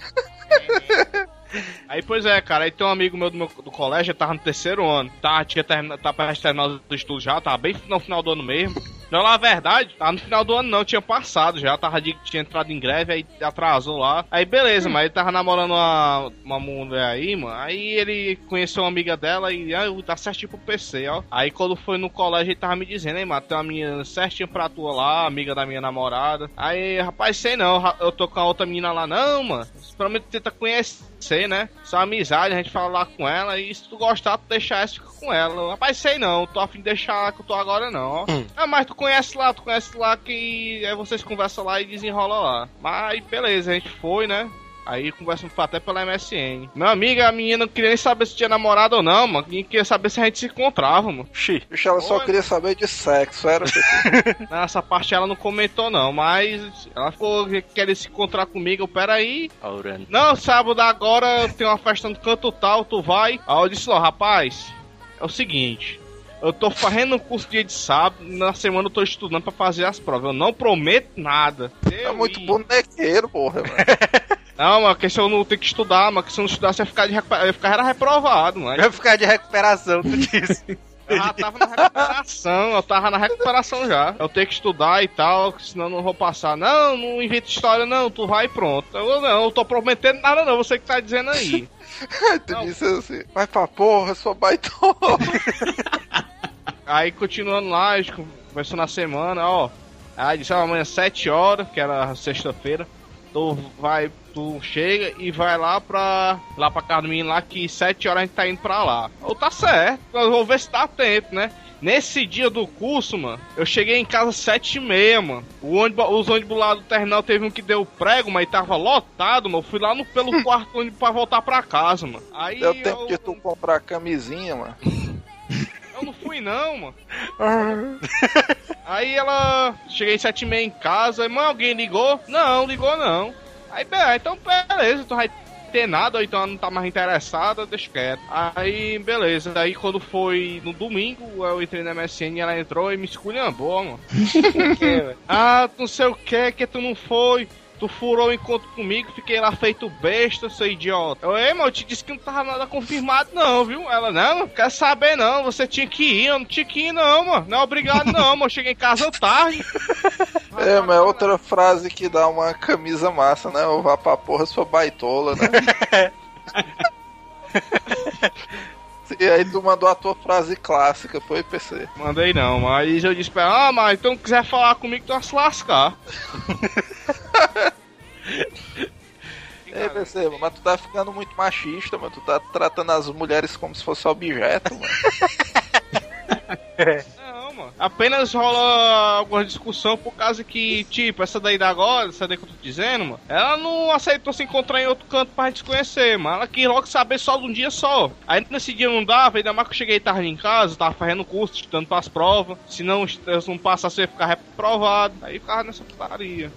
Aí, pois é, cara, aí tem um amigo meu do, meu, do colégio, tava no terceiro ano. Tá, tinha termina, tá pra terminar os estudos já, tava bem no final do ano mesmo. Não, na verdade, tava no final do ano não, tinha passado já, tava de, tinha entrado em greve, aí atrasou lá. Aí beleza, mas ele tava namorando uma, uma mulher aí, mano. Aí ele conheceu uma amiga dela e ah, dá certinho pro PC, ó. Aí quando foi no colégio, ele tava me dizendo, hein, mano, tem uma menina certinha pra tua lá, amiga da minha namorada. Aí, rapaz, sei não, eu tô com a outra menina lá, não, mano. Pelo menos tenta conhecer, né? Só amizade, a gente fala lá com ela e se tu gostar, tu deixar essa, fica com ela. Rapaz, sei não, tô a fim de deixar lá que eu tô agora não, ó. Ah, mas tu conhece lá, tu conhece lá que aí vocês conversam lá e desenrola lá. Mas beleza, a gente foi, né? Aí conversamos até pela MSN. Meu amigo, a menina não queria nem saber se tinha namorado ou não, mano. Quem queria saber se a gente se encontrava, mano. Xi. Bicho, ela só queria saber de sexo, era Nessa parte ela não comentou, não. Mas ela ficou querendo se encontrar comigo. Eu, Peraí, Aurano. Não, sábado agora tem uma festa no canto tal, tu vai. Aí eu disse, ó, rapaz, é o seguinte. Eu tô fazendo um curso dia de sábado, na semana eu tô estudando pra fazer as provas. Eu não prometo nada. É Eu muito ir. bonequeiro, porra, mano. Não, mano, que se eu não tenho que estudar, mano, que se eu não estudar, você ia ficar, de recuper... eu ia ficar era reprovado, mano. Vai ficar de recuperação, tu disse. Eu já tava na recuperação, eu tava na recuperação já. Eu tenho que estudar e tal, senão eu não vou passar. Não, não inventa história, não, tu vai e pronto. Eu não, eu tô prometendo nada não, você que tá dizendo aí. tu Não. disse assim, vai pra porra, sua baitola. Aí continuando lá, conversou na semana, ó. Aí disse, ó, amanhã 7 horas, que era sexta-feira, tu vai, tu chega e vai lá pra. lá pra casa do menino lá, que 7 horas a gente tá indo pra lá. Ou tá certo, eu vou ver se dá tempo, né? Nesse dia do curso, mano, eu cheguei em casa sete e meia, mano. O ônibus, os ônibus lá do terminal teve um que deu prego, mas tava lotado, mano. Eu fui lá no, pelo quarto ônibus pra voltar pra casa, mano. Aí Deu tempo de tu comprar camisinha, mano. Eu não fui não, mano. Aí ela. Cheguei sete e meia em casa, mas alguém ligou? Não, ligou não. Aí, beleza, então beleza, tu vai ter nada, ou então ela não tá mais interessada, deixa quieto. Aí, beleza. Aí quando foi no domingo, eu entrei na MSN e ela entrou e me esculhambou, mano. ah, não sei o que, que tu não foi. Tu furou o encontro comigo, fiquei lá feito besta, seu idiota. Eu, ei, mano, eu te disse que não tava nada confirmado, não, viu? Ela, não, não quer saber, não. Você tinha que ir, eu não tinha que ir, não, mano. Não é obrigado, não, mano. Eu cheguei em casa tarde. É, mas é outra frase que dá uma camisa massa, né? Ou vá pra porra, sua baitola, né? E aí tu mandou a tua frase clássica, foi PC. Mandei não, mas eu disse pra ela, ah, mas então quiser falar comigo, tu vai se lascar. Ei, PC, mas tu tá ficando muito machista, mano. Tu tá tratando as mulheres como se fosse objeto, mano. Não, Apenas rola alguma discussão por causa que, tipo, essa daí da agora, essa daí que eu tô dizendo, mano, ela não aceitou se encontrar em outro canto pra gente se conhecer, mano. Ela quis logo saber só de um dia só. Aí nesse dia não dava, ainda mais que eu cheguei tarde em casa, tava fazendo curso, estudando pras provas. Se não, eu não passasse, eu ia ficar reprovado. Aí ficava nessa putaria.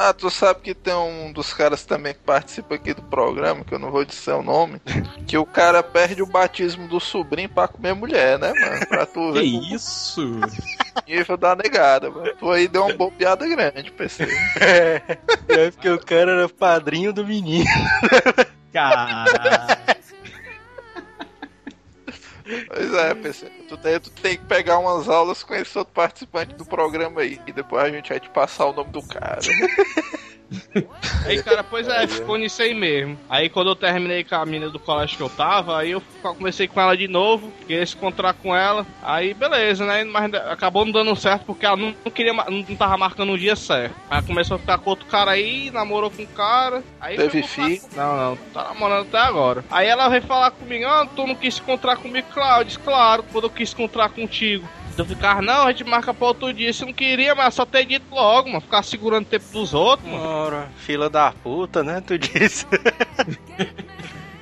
Ah, tu sabe que tem um dos caras também que participa aqui do programa, que eu não vou dizer o nome, que o cara perde o batismo do sobrinho pra comer mulher, né, mano? Pra tu Que ver isso? o nível da negada, mano. Tu aí deu uma bobeada grande, PC. É porque o cara era padrinho do menino. Cara. Pois é, PC. Tu tem, tu tem que pegar umas aulas com esse outro participante do programa aí. E depois a gente vai te passar o nome do cara. Aí, cara, pois é, ficou nisso aí mesmo. Aí, quando eu terminei com a menina do colégio que eu tava, aí eu comecei com ela de novo, queria se encontrar com ela. Aí, beleza, né? Mas acabou não dando certo porque ela não, queria, não tava marcando o dia certo. Aí começou a ficar com outro cara aí, namorou com um cara. Aí Teve foi fi? Não, não, tá namorando até agora. Aí ela veio falar comigo, ah, tu não quis se encontrar comigo, disse, claro, quando eu quis se encontrar contigo. Eu ficar, não, a gente marca pra outro dia. Se não queria, mas só ter dito logo, mano. Ficar segurando o tempo dos outros, mano. Ora, fila da puta, né? Tu disse.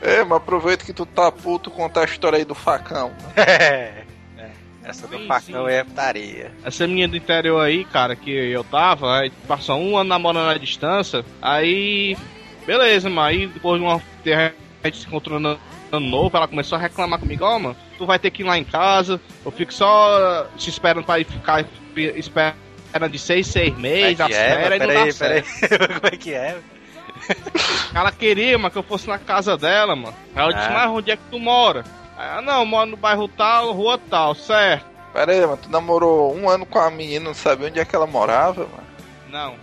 É, mas aproveita que tu tá puto contar a história aí do facão. É. é, Essa do Sim, facão sim. é putaria. Essa menina do interior aí, cara, que eu tava, aí passou um ano namorando à distância, aí. Beleza, mano. Aí depois de uma. A gente se encontrou no ano novo, ela começou a reclamar comigo, ó, mano, tu vai ter que ir lá em casa, eu fico só te esperando pra ir ficar esperando de seis, seis meses, é as é? e não Peraí, dá peraí. certo. Como é que é? Ela queria, mano, que eu fosse na casa dela, mano. Aí eu disse, Ah. mas onde é que tu mora? Aí ela, não, eu moro no bairro tal, rua tal, certo? Pera aí, mano, tu namorou um ano com a menina, não sabe onde é que ela morava, mano? Não.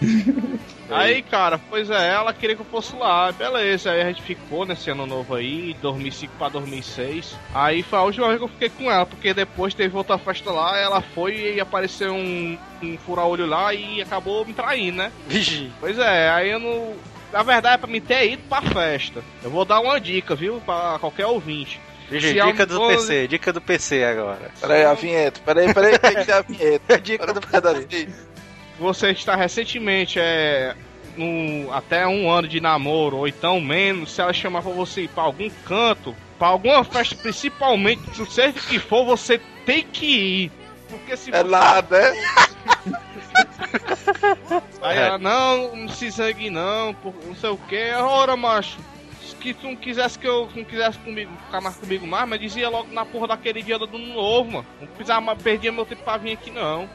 aí, cara, pois é, ela queria que eu fosse lá, beleza. Aí a gente ficou nesse ano novo aí, 2005 pra 2006. Aí foi a última vez que eu fiquei com ela, porque depois teve outra festa lá, ela foi e apareceu um, um fura-olho lá e acabou me traindo, né? Vigi. Pois é, aí eu não. Na verdade, é pra mim ter ido pra festa. Eu vou dar uma dica, viu? Pra qualquer ouvinte. Vigi, dica do PC, dica do PC agora. Pera aí, a vinheta. Pera aí, pera aí, tem que ter a vinheta. Dica do pedacinho. Você está recentemente é no, até um ano de namoro ou então menos, se ela chamar pra você ir pra algum canto, pra alguma festa, principalmente, seja que for, você tem que ir. Porque se É você- nada, é? Aí ela, não, não se zangue não, não sei o que. Ora, macho, que tu não quisesse que eu não quisesse comigo, ficar mais comigo mais, mas dizia logo na porra daquele dia do novo, mano. Não precisava mais perder meu tempo pra vir aqui não.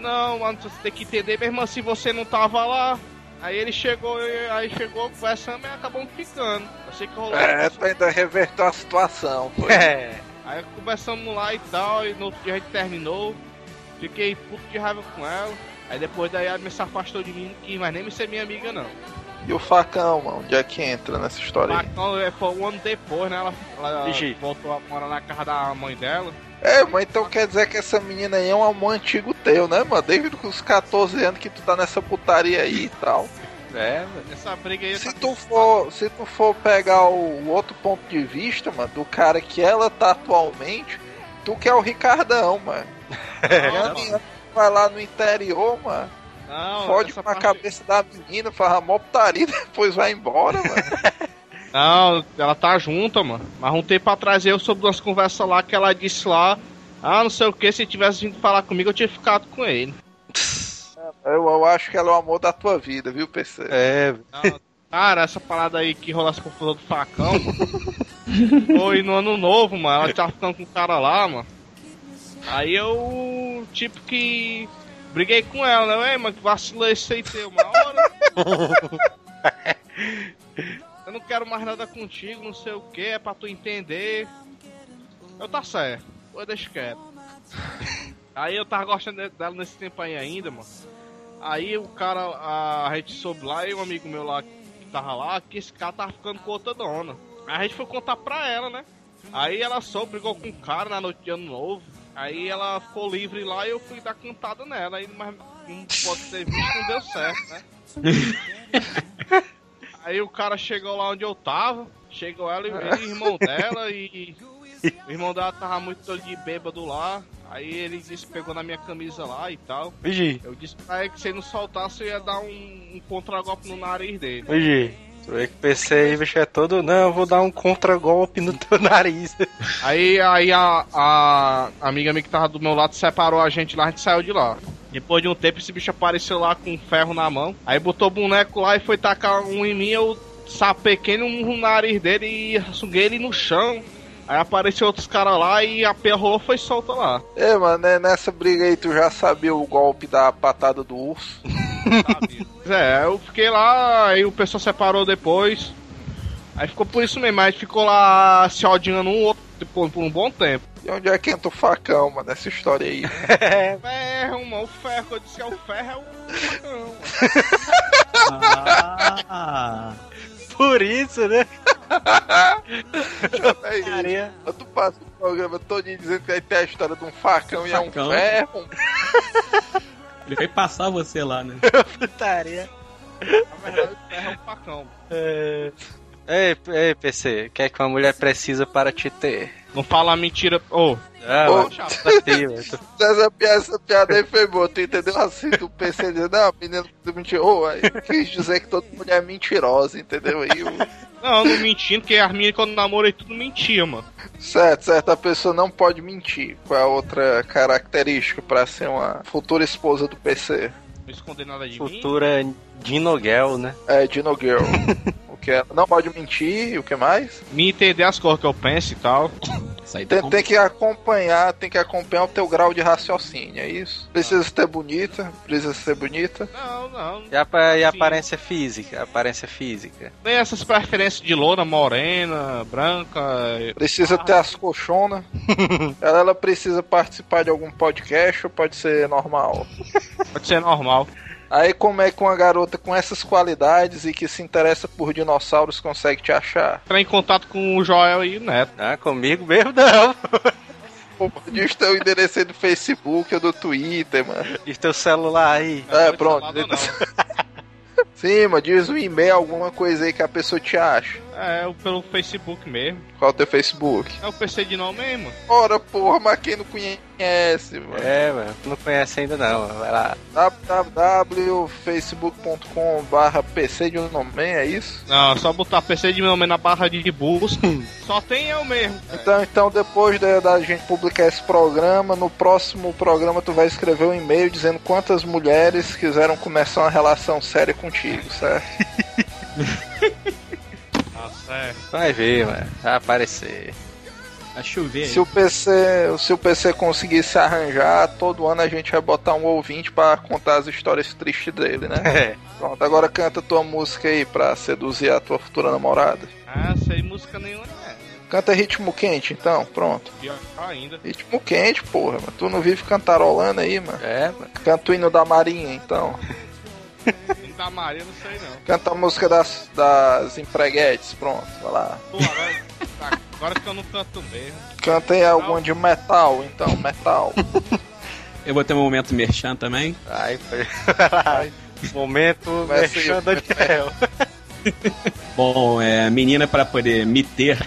Não, mano, você tem que entender, mesmo assim você não tava lá. Aí ele chegou, aí chegou conversando e acabamos ficando. Eu sei que rolou. É, tu ainda reverteu a situação. Foi. É. Aí conversamos lá e tal, e no outro dia a gente terminou. Fiquei puto de raiva com ela. Aí depois daí ela me se afastou de mim, não quis mais nem me ser minha amiga não. E o facão, mano, onde é que entra nessa história aí? Então, é, foi um ano depois, né? Ela, ela voltou a morar na casa da mãe dela. É, mas então quer dizer que essa menina aí é um amor antigo teu, né, mano? Desde os 14 anos que tu tá nessa putaria aí e tal. É, velho. Essa briga aí Se tá- tu for, se tu for pegar o outro ponto de vista, mano, do cara que ela tá atualmente, tu que é o Ricardão, mano. Não, a menina vai lá no interior, mano, não, fode com a parte- cabeça da menina, faz a mó putaria, depois vai embora, mano. Não, ela tá junta, mano. Mas um tempo atrás eu soube umas conversas lá que ela disse lá. Ah, não sei o que, se tivesse vindo falar comigo eu tinha ficado com ele. Eu, eu acho que ela é o amor da tua vida, viu, PC? É, Não, Cara, essa parada aí que rola essa confusão do facão, foi no ano novo, mano. Ela tava ficando com o cara lá, mano. Aí eu, tipo que. Briguei com ela, né? Ei, mano, que vacilou esse aí teu, uma hora. Não quero mais nada contigo, não sei o que, é pra tu entender. Eu tá certo, eu deixo quieto. Aí eu tava gostando dela nesse tempo aí ainda, mano. Aí o cara, a, gente soube lá, e um amigo meu lá que tava lá, que esse cara tava ficando com outra dona. Aí a gente foi contar pra ela, né? Aí ela soube, brigou com o cara na noite de ano novo. Aí ela ficou livre lá e eu fui dar cantada nela. Aí, mas não pode ter visto, não deu certo, né? Aí o cara chegou lá onde eu tava, chegou ela e o irmão dela e. O irmão dela tava muito de bêbado lá. Aí ele disse, pegou na minha camisa lá e tal. Vigi, Eu disse pra ele que se ele não soltasse, eu ia dar um, um contragolpe no nariz dele. Vigi. O PC aí, bicho, é todo. Não, eu vou dar um contragolpe no teu nariz. Aí, aí a, a amiga minha que tava do meu lado separou a gente lá, a gente saiu de lá. Depois de um tempo, esse bicho apareceu lá com um ferro na mão. Aí botou o boneco lá e foi tacar um em mim. Eu sapequei no no nariz dele e suguei ele no chão. Aí apareceu outros caras lá e a perra rolou foi solta lá. É, mano, né, nessa briga aí tu já sabia o golpe da patada do urso. Sabe? é, eu fiquei lá, aí o pessoal separou depois. Aí ficou por isso mesmo, aí ficou lá se odiando um outro por, por um bom tempo. E onde é que entra o facão, mano, nessa história aí? Ferro, mano, o ferro, eu disse que é o ferro, é o facão. Ah, Por isso, né? Aí, Carinha. tu passa o programa todinho dizendo que vai ter a história de um facão, e é um Facão. ferro. Ele vai passar você lá, né? Putaria. Na verdade, o ferro é o facão. É... Ei, ei, PC, o que é que uma mulher precisa para te ter? Não fala mentira. Ô, aqui, velho. Tu- Essa piada, essa piada aí foi boa, tu entendeu? Assim, do PC dizendo, não, menino mentirou. Aí quis dizer que toda mulher é mentirosa, entendeu? Aí, o- não, não mentindo, porque as meninas quando namorei tudo mentia, mano. certo, certo, a pessoa não pode mentir. Qual é a outra característica pra ser uma futura esposa do PC? Não esconder nada de mim. Futura Dinoguel, né? É, Dino Girl. que é? Não pode mentir, e o que mais? Me entender as coisas que eu penso e tal. Aí tá Tem, tem que acompanhar, tem que acompanhar o teu grau de raciocínio, é isso? Precisa ser bonita, precisa ser bonita. Não, não. E a, e a aparência física? Aparência física. Nem essas preferências de loura, morena, branca. Precisa ter as colchonas. ela, ela precisa participar de algum podcast ou pode ser normal? Pode ser normal. Aí como é que uma garota com essas qualidades e que se interessa por dinossauros consegue te achar? Entrar em contato com o Joel e o Neto. Ah, comigo mesmo não. Diz teu endereço aí do Facebook ou do Twitter, mano. E teu celular aí. É, pronto. Sim, mano, diz um e-mail, alguma coisa aí que a pessoa te acha. É, o- pelo Facebook mesmo. Qual é o teu Facebook? É o PC de não mesmo. Ora, porra, mas quem não conhece, mano? É, mano. Tu não conhece ainda não. Vai lá. www.facebook.com barra PC de nome, é isso? Não, é só botar PC de nome na barra de busca. só tem eu mesmo. Então, então depois da, da gente publicar esse programa, no próximo programa tu vai escrever um e-mail dizendo quantas mulheres quiseram começar uma relação séria contigo, certo? Certo. Vai ver, mano. Vai aparecer. Vai chover. Se o PC, se o PC conseguir se arranjar, todo ano a gente vai botar um ouvinte pra contar as histórias tristes dele, né? É. Pronto, agora canta tua música aí pra seduzir a tua futura namorada. Ah, sei música nenhuma, né? Canta ritmo quente, então, pronto. Pior ainda. Ritmo quente, porra, mano. Tu não vive cantarolando aí, mano. É, mano. Canta o hino da Marinha, então. Da Maria, não sei não. Canta a música das, das empreguetes, pronto, vai lá. Pô, agora, agora que eu não canto mesmo. Canta aí alguma de metal, então, metal. Eu vou ter um momento merchan também. Vai, foi. Lá. Momento mexendo Daniel. Bom, é menina pra poder me ter.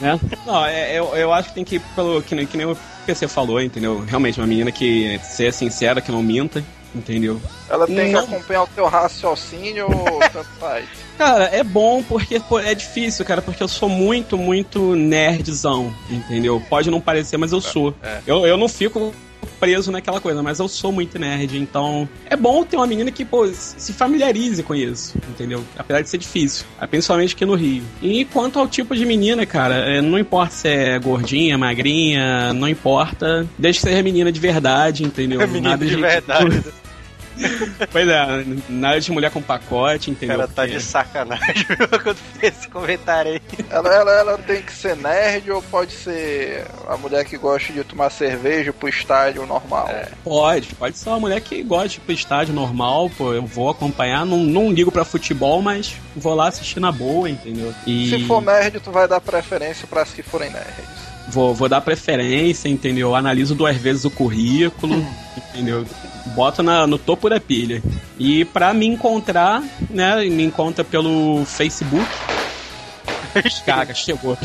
né? Não, é, eu, eu acho que tem que ir pelo. Que, nem- que nem o PC falou, entendeu? Realmente, uma menina que ser sincera, que não minta, entendeu? Ela tem Não. que acompanhar o teu raciocínio ou tanto faz? Cara, é bom porque pô, é difícil, cara, porque eu sou muito, muito nerdzão, entendeu? Pode não parecer, mas eu sou. Eu, eu não fico preso naquela coisa, mas eu sou muito nerd, então é bom ter uma menina que, pô, se familiarize com isso, entendeu? Apesar de ser difícil, ah, principalmente aqui no Rio. E quanto ao tipo de menina, cara, é, não importa se é gordinha, magrinha, não importa, desde que seja menina de verdade, entendeu? Menino de verdade. Pois é, nada de mulher com pacote, entendeu? cara tá Porque- de sacanagem quando fez esse comentário aí. Ela, ela, ela tem que ser nerd ou pode ser a mulher que gosta de tomar cerveja pro estádio normal? Pode, pode ser uma mulher que gosta de ir pro estádio normal, pô, eu vou acompanhar, não, não ligo pra futebol, mas vou lá assistir na boa, entendeu? E Se for nerd, tu vai dar preferência pras que forem nerds. Vou, vou dar preferência, entendeu? Analiso duas vezes o currículo, entendeu? Boto na, no topo da pilha. E pra me encontrar, né? Me encontra pelo Facebook. Cara, chegou.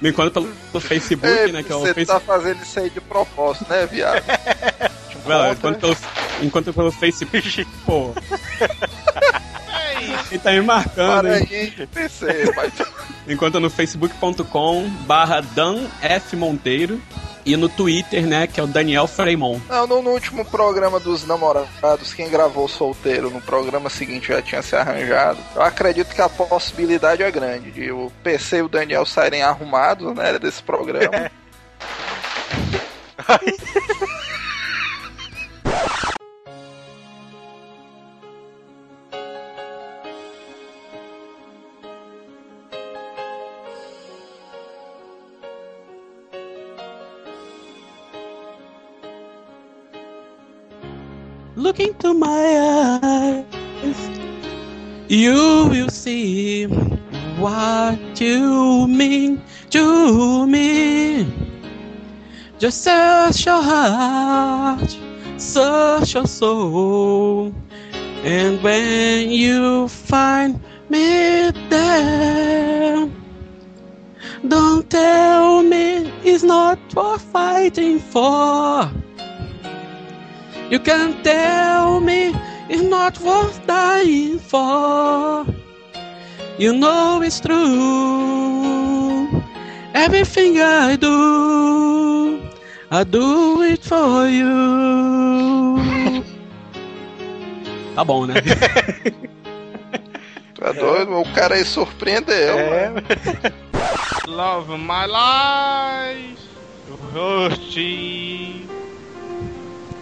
me encontra pelo, pelo Facebook, É, né? Que é o você Facebook. tá fazendo isso aí de propósito, né, viado? Enquanto pelo, enquanto pelo Facebook. Pô. ele tá me marcando, Para hein? aí, PC, mas Enquanto no facebook.com barra Dan F. Monteiro e no Twitter, né, que é o Daniel Fremont. Não, no, no último programa dos namorados, quem gravou solteiro no programa seguinte já tinha se arranjado. Eu acredito que a possibilidade é grande de o PC e o Daniel saírem arrumados, né, desse programa. Look into my eyes, you will see what you mean to me. Just search your heart, search your soul, and when you find me there, don't tell me it's not worth fighting for. You can tell me it's not worth dying for. You know it's true. Everything I do, I do it for you. Tá bom, né? Tu é doido? O cara aí surpreendeu. É, mano. Love my life, hurting.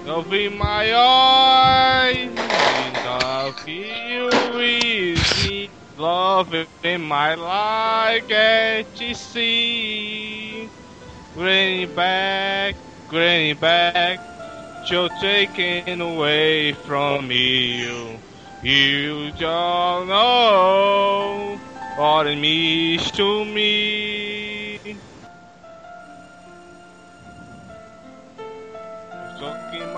Love in my eyes, and I feel easy. Love in my life, get to see. Granny back, granny back, you're taken away from me. You don't know what it means to me.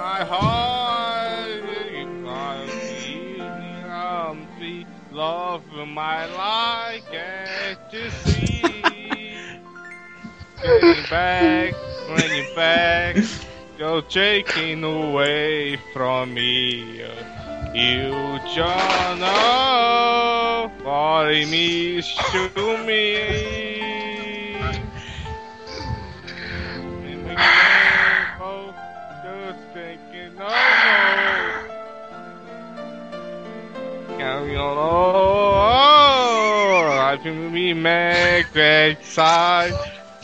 My heart, you got me, I'm the love of my life, get to see. Getting back, running back, you're taking away from me. You know what it means to me. I think we make great side.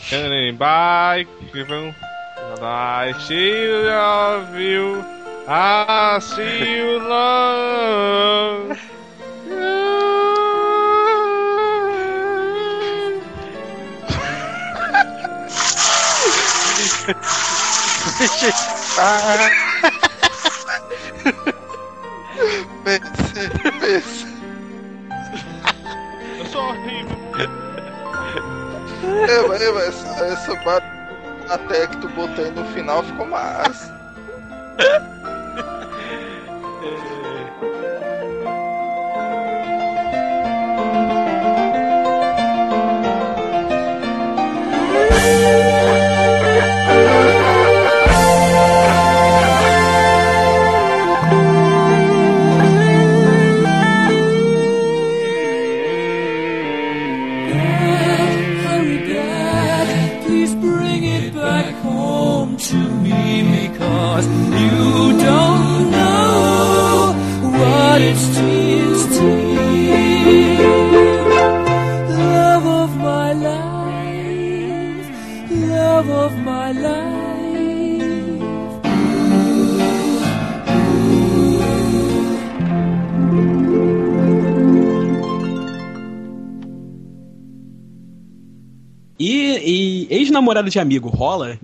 Turning back, even I still love you. I love you. Ah. PC, PC. Eu sou horrível. Eva, Eva, essa, essa ba- até que tu aí no final ficou massa. E, e ex-namorado de amigo rola?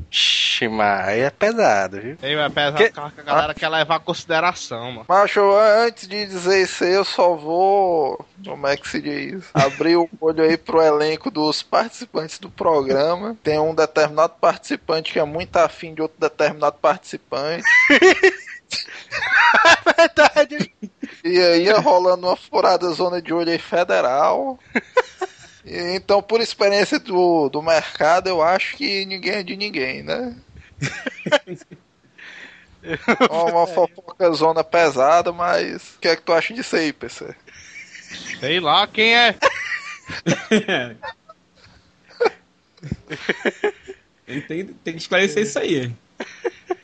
Mas aí é pesado, viu? Aí vai pesar Que- que... a galera quer levar em consideração, mano. Macho, antes de dizer isso aí, eu só vou. Como é que se diz? Abrir o olho aí pro elenco dos participantes do programa. Tem um determinado participante que é muito afim de outro determinado participante. Verdade. E aí ia rolando uma furada zona de olho aí federal. Então, por experiência do, do mercado, eu acho que ninguém é de ninguém, né? Uma, uma fofoca zona pesada, mas o que é que tu acha disso aí, PC? Sei lá quem é. Tem, tem, tem que esclarecer isso aí.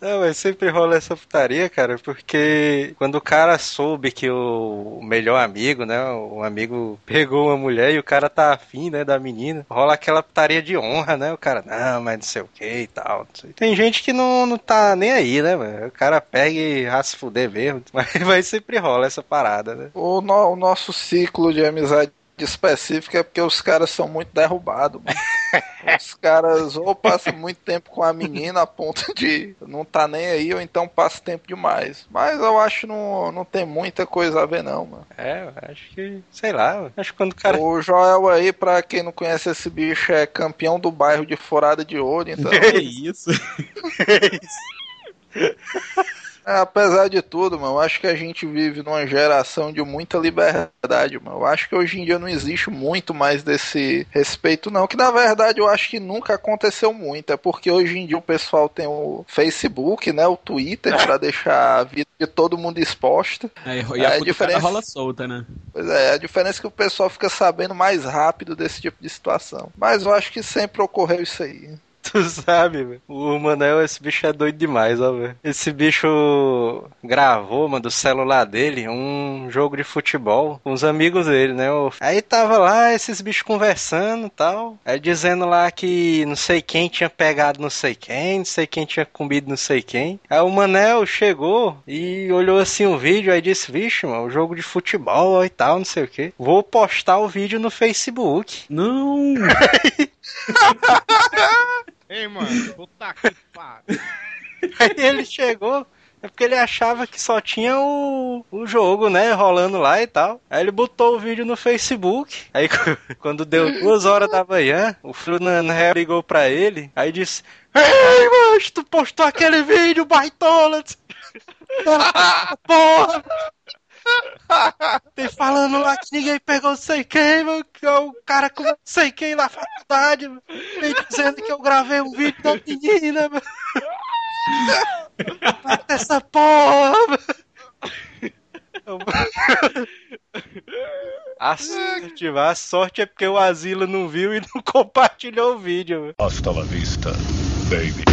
Não, mas sempre rola essa putaria, cara, porque quando o cara soube que o melhor amigo, né, o amigo pegou uma mulher e o cara tá afim, né, da menina, rola aquela putaria de honra, né, o cara, não, mas não sei o que e tal. Tem gente que não, não tá nem aí, né, mano, o cara pega e vai se fuder mesmo, mas, mas sempre rola essa parada, né. O, no- o nosso ciclo de amizade específico é porque os caras são muito derrubados. mano. Os caras ou passam muito tempo com a menina a ponto de não tá nem aí, ou então passa tempo demais. Mas eu acho que não, não tem muita coisa a ver, não, mano. É, eu acho que, sei lá, acho que quando o cara... O Joel aí, pra quem não conhece esse bicho, é campeão do bairro de Furada de Olho, então. Que isso? É, apesar de tudo, mano, eu acho que a gente vive numa geração de muita liberdade, mano. Eu acho que hoje em dia não existe muito mais desse respeito, não. Que na verdade eu acho que nunca aconteceu muito. É porque hoje em dia o pessoal tem o Facebook, né? O Twitter, pra deixar a vida de todo mundo exposta. Aí, e a É, a diferença- rola solta, né? Pois é, a diferença é que o pessoal fica sabendo mais rápido desse tipo de situação. Mas eu acho que sempre ocorreu isso aí. Tu sabe, velho. O Manel, esse bicho é doido demais, ó, velho. Esse bicho gravou, mano, do celular dele, um jogo de futebol com os amigos dele, né? Aí tava lá esses bichos conversando e tal. Aí dizendo lá que não sei quem tinha pegado não sei quem, não sei quem tinha comido não sei quem. Aí o Manel chegou e olhou assim o vídeo, aí disse, vixe, mano, jogo de futebol ó, e tal, não sei o que. Vou postar o vídeo no Facebook. Não! Ei, mano, puta que pariu. Aí ele chegou, é porque ele achava que só tinha o, o jogo, né, rolando lá e tal. Aí ele botou o vídeo no Facebook. Aí quando deu duas horas da manhã, o Flunan ligou pra ele, aí disse: Ei, macho, tu postou aquele vídeo, baitola! Porra! Tem falando lá que ninguém pegou sei quem, mano, que é o cara com sei quem na faculdade, mano. Dizendo que eu gravei um vídeo da menina, mano. Essa porra, mano. A sorte, a sorte é porque o Asila não viu e não compartilhou o vídeo, mano. Hasta la vista, baby.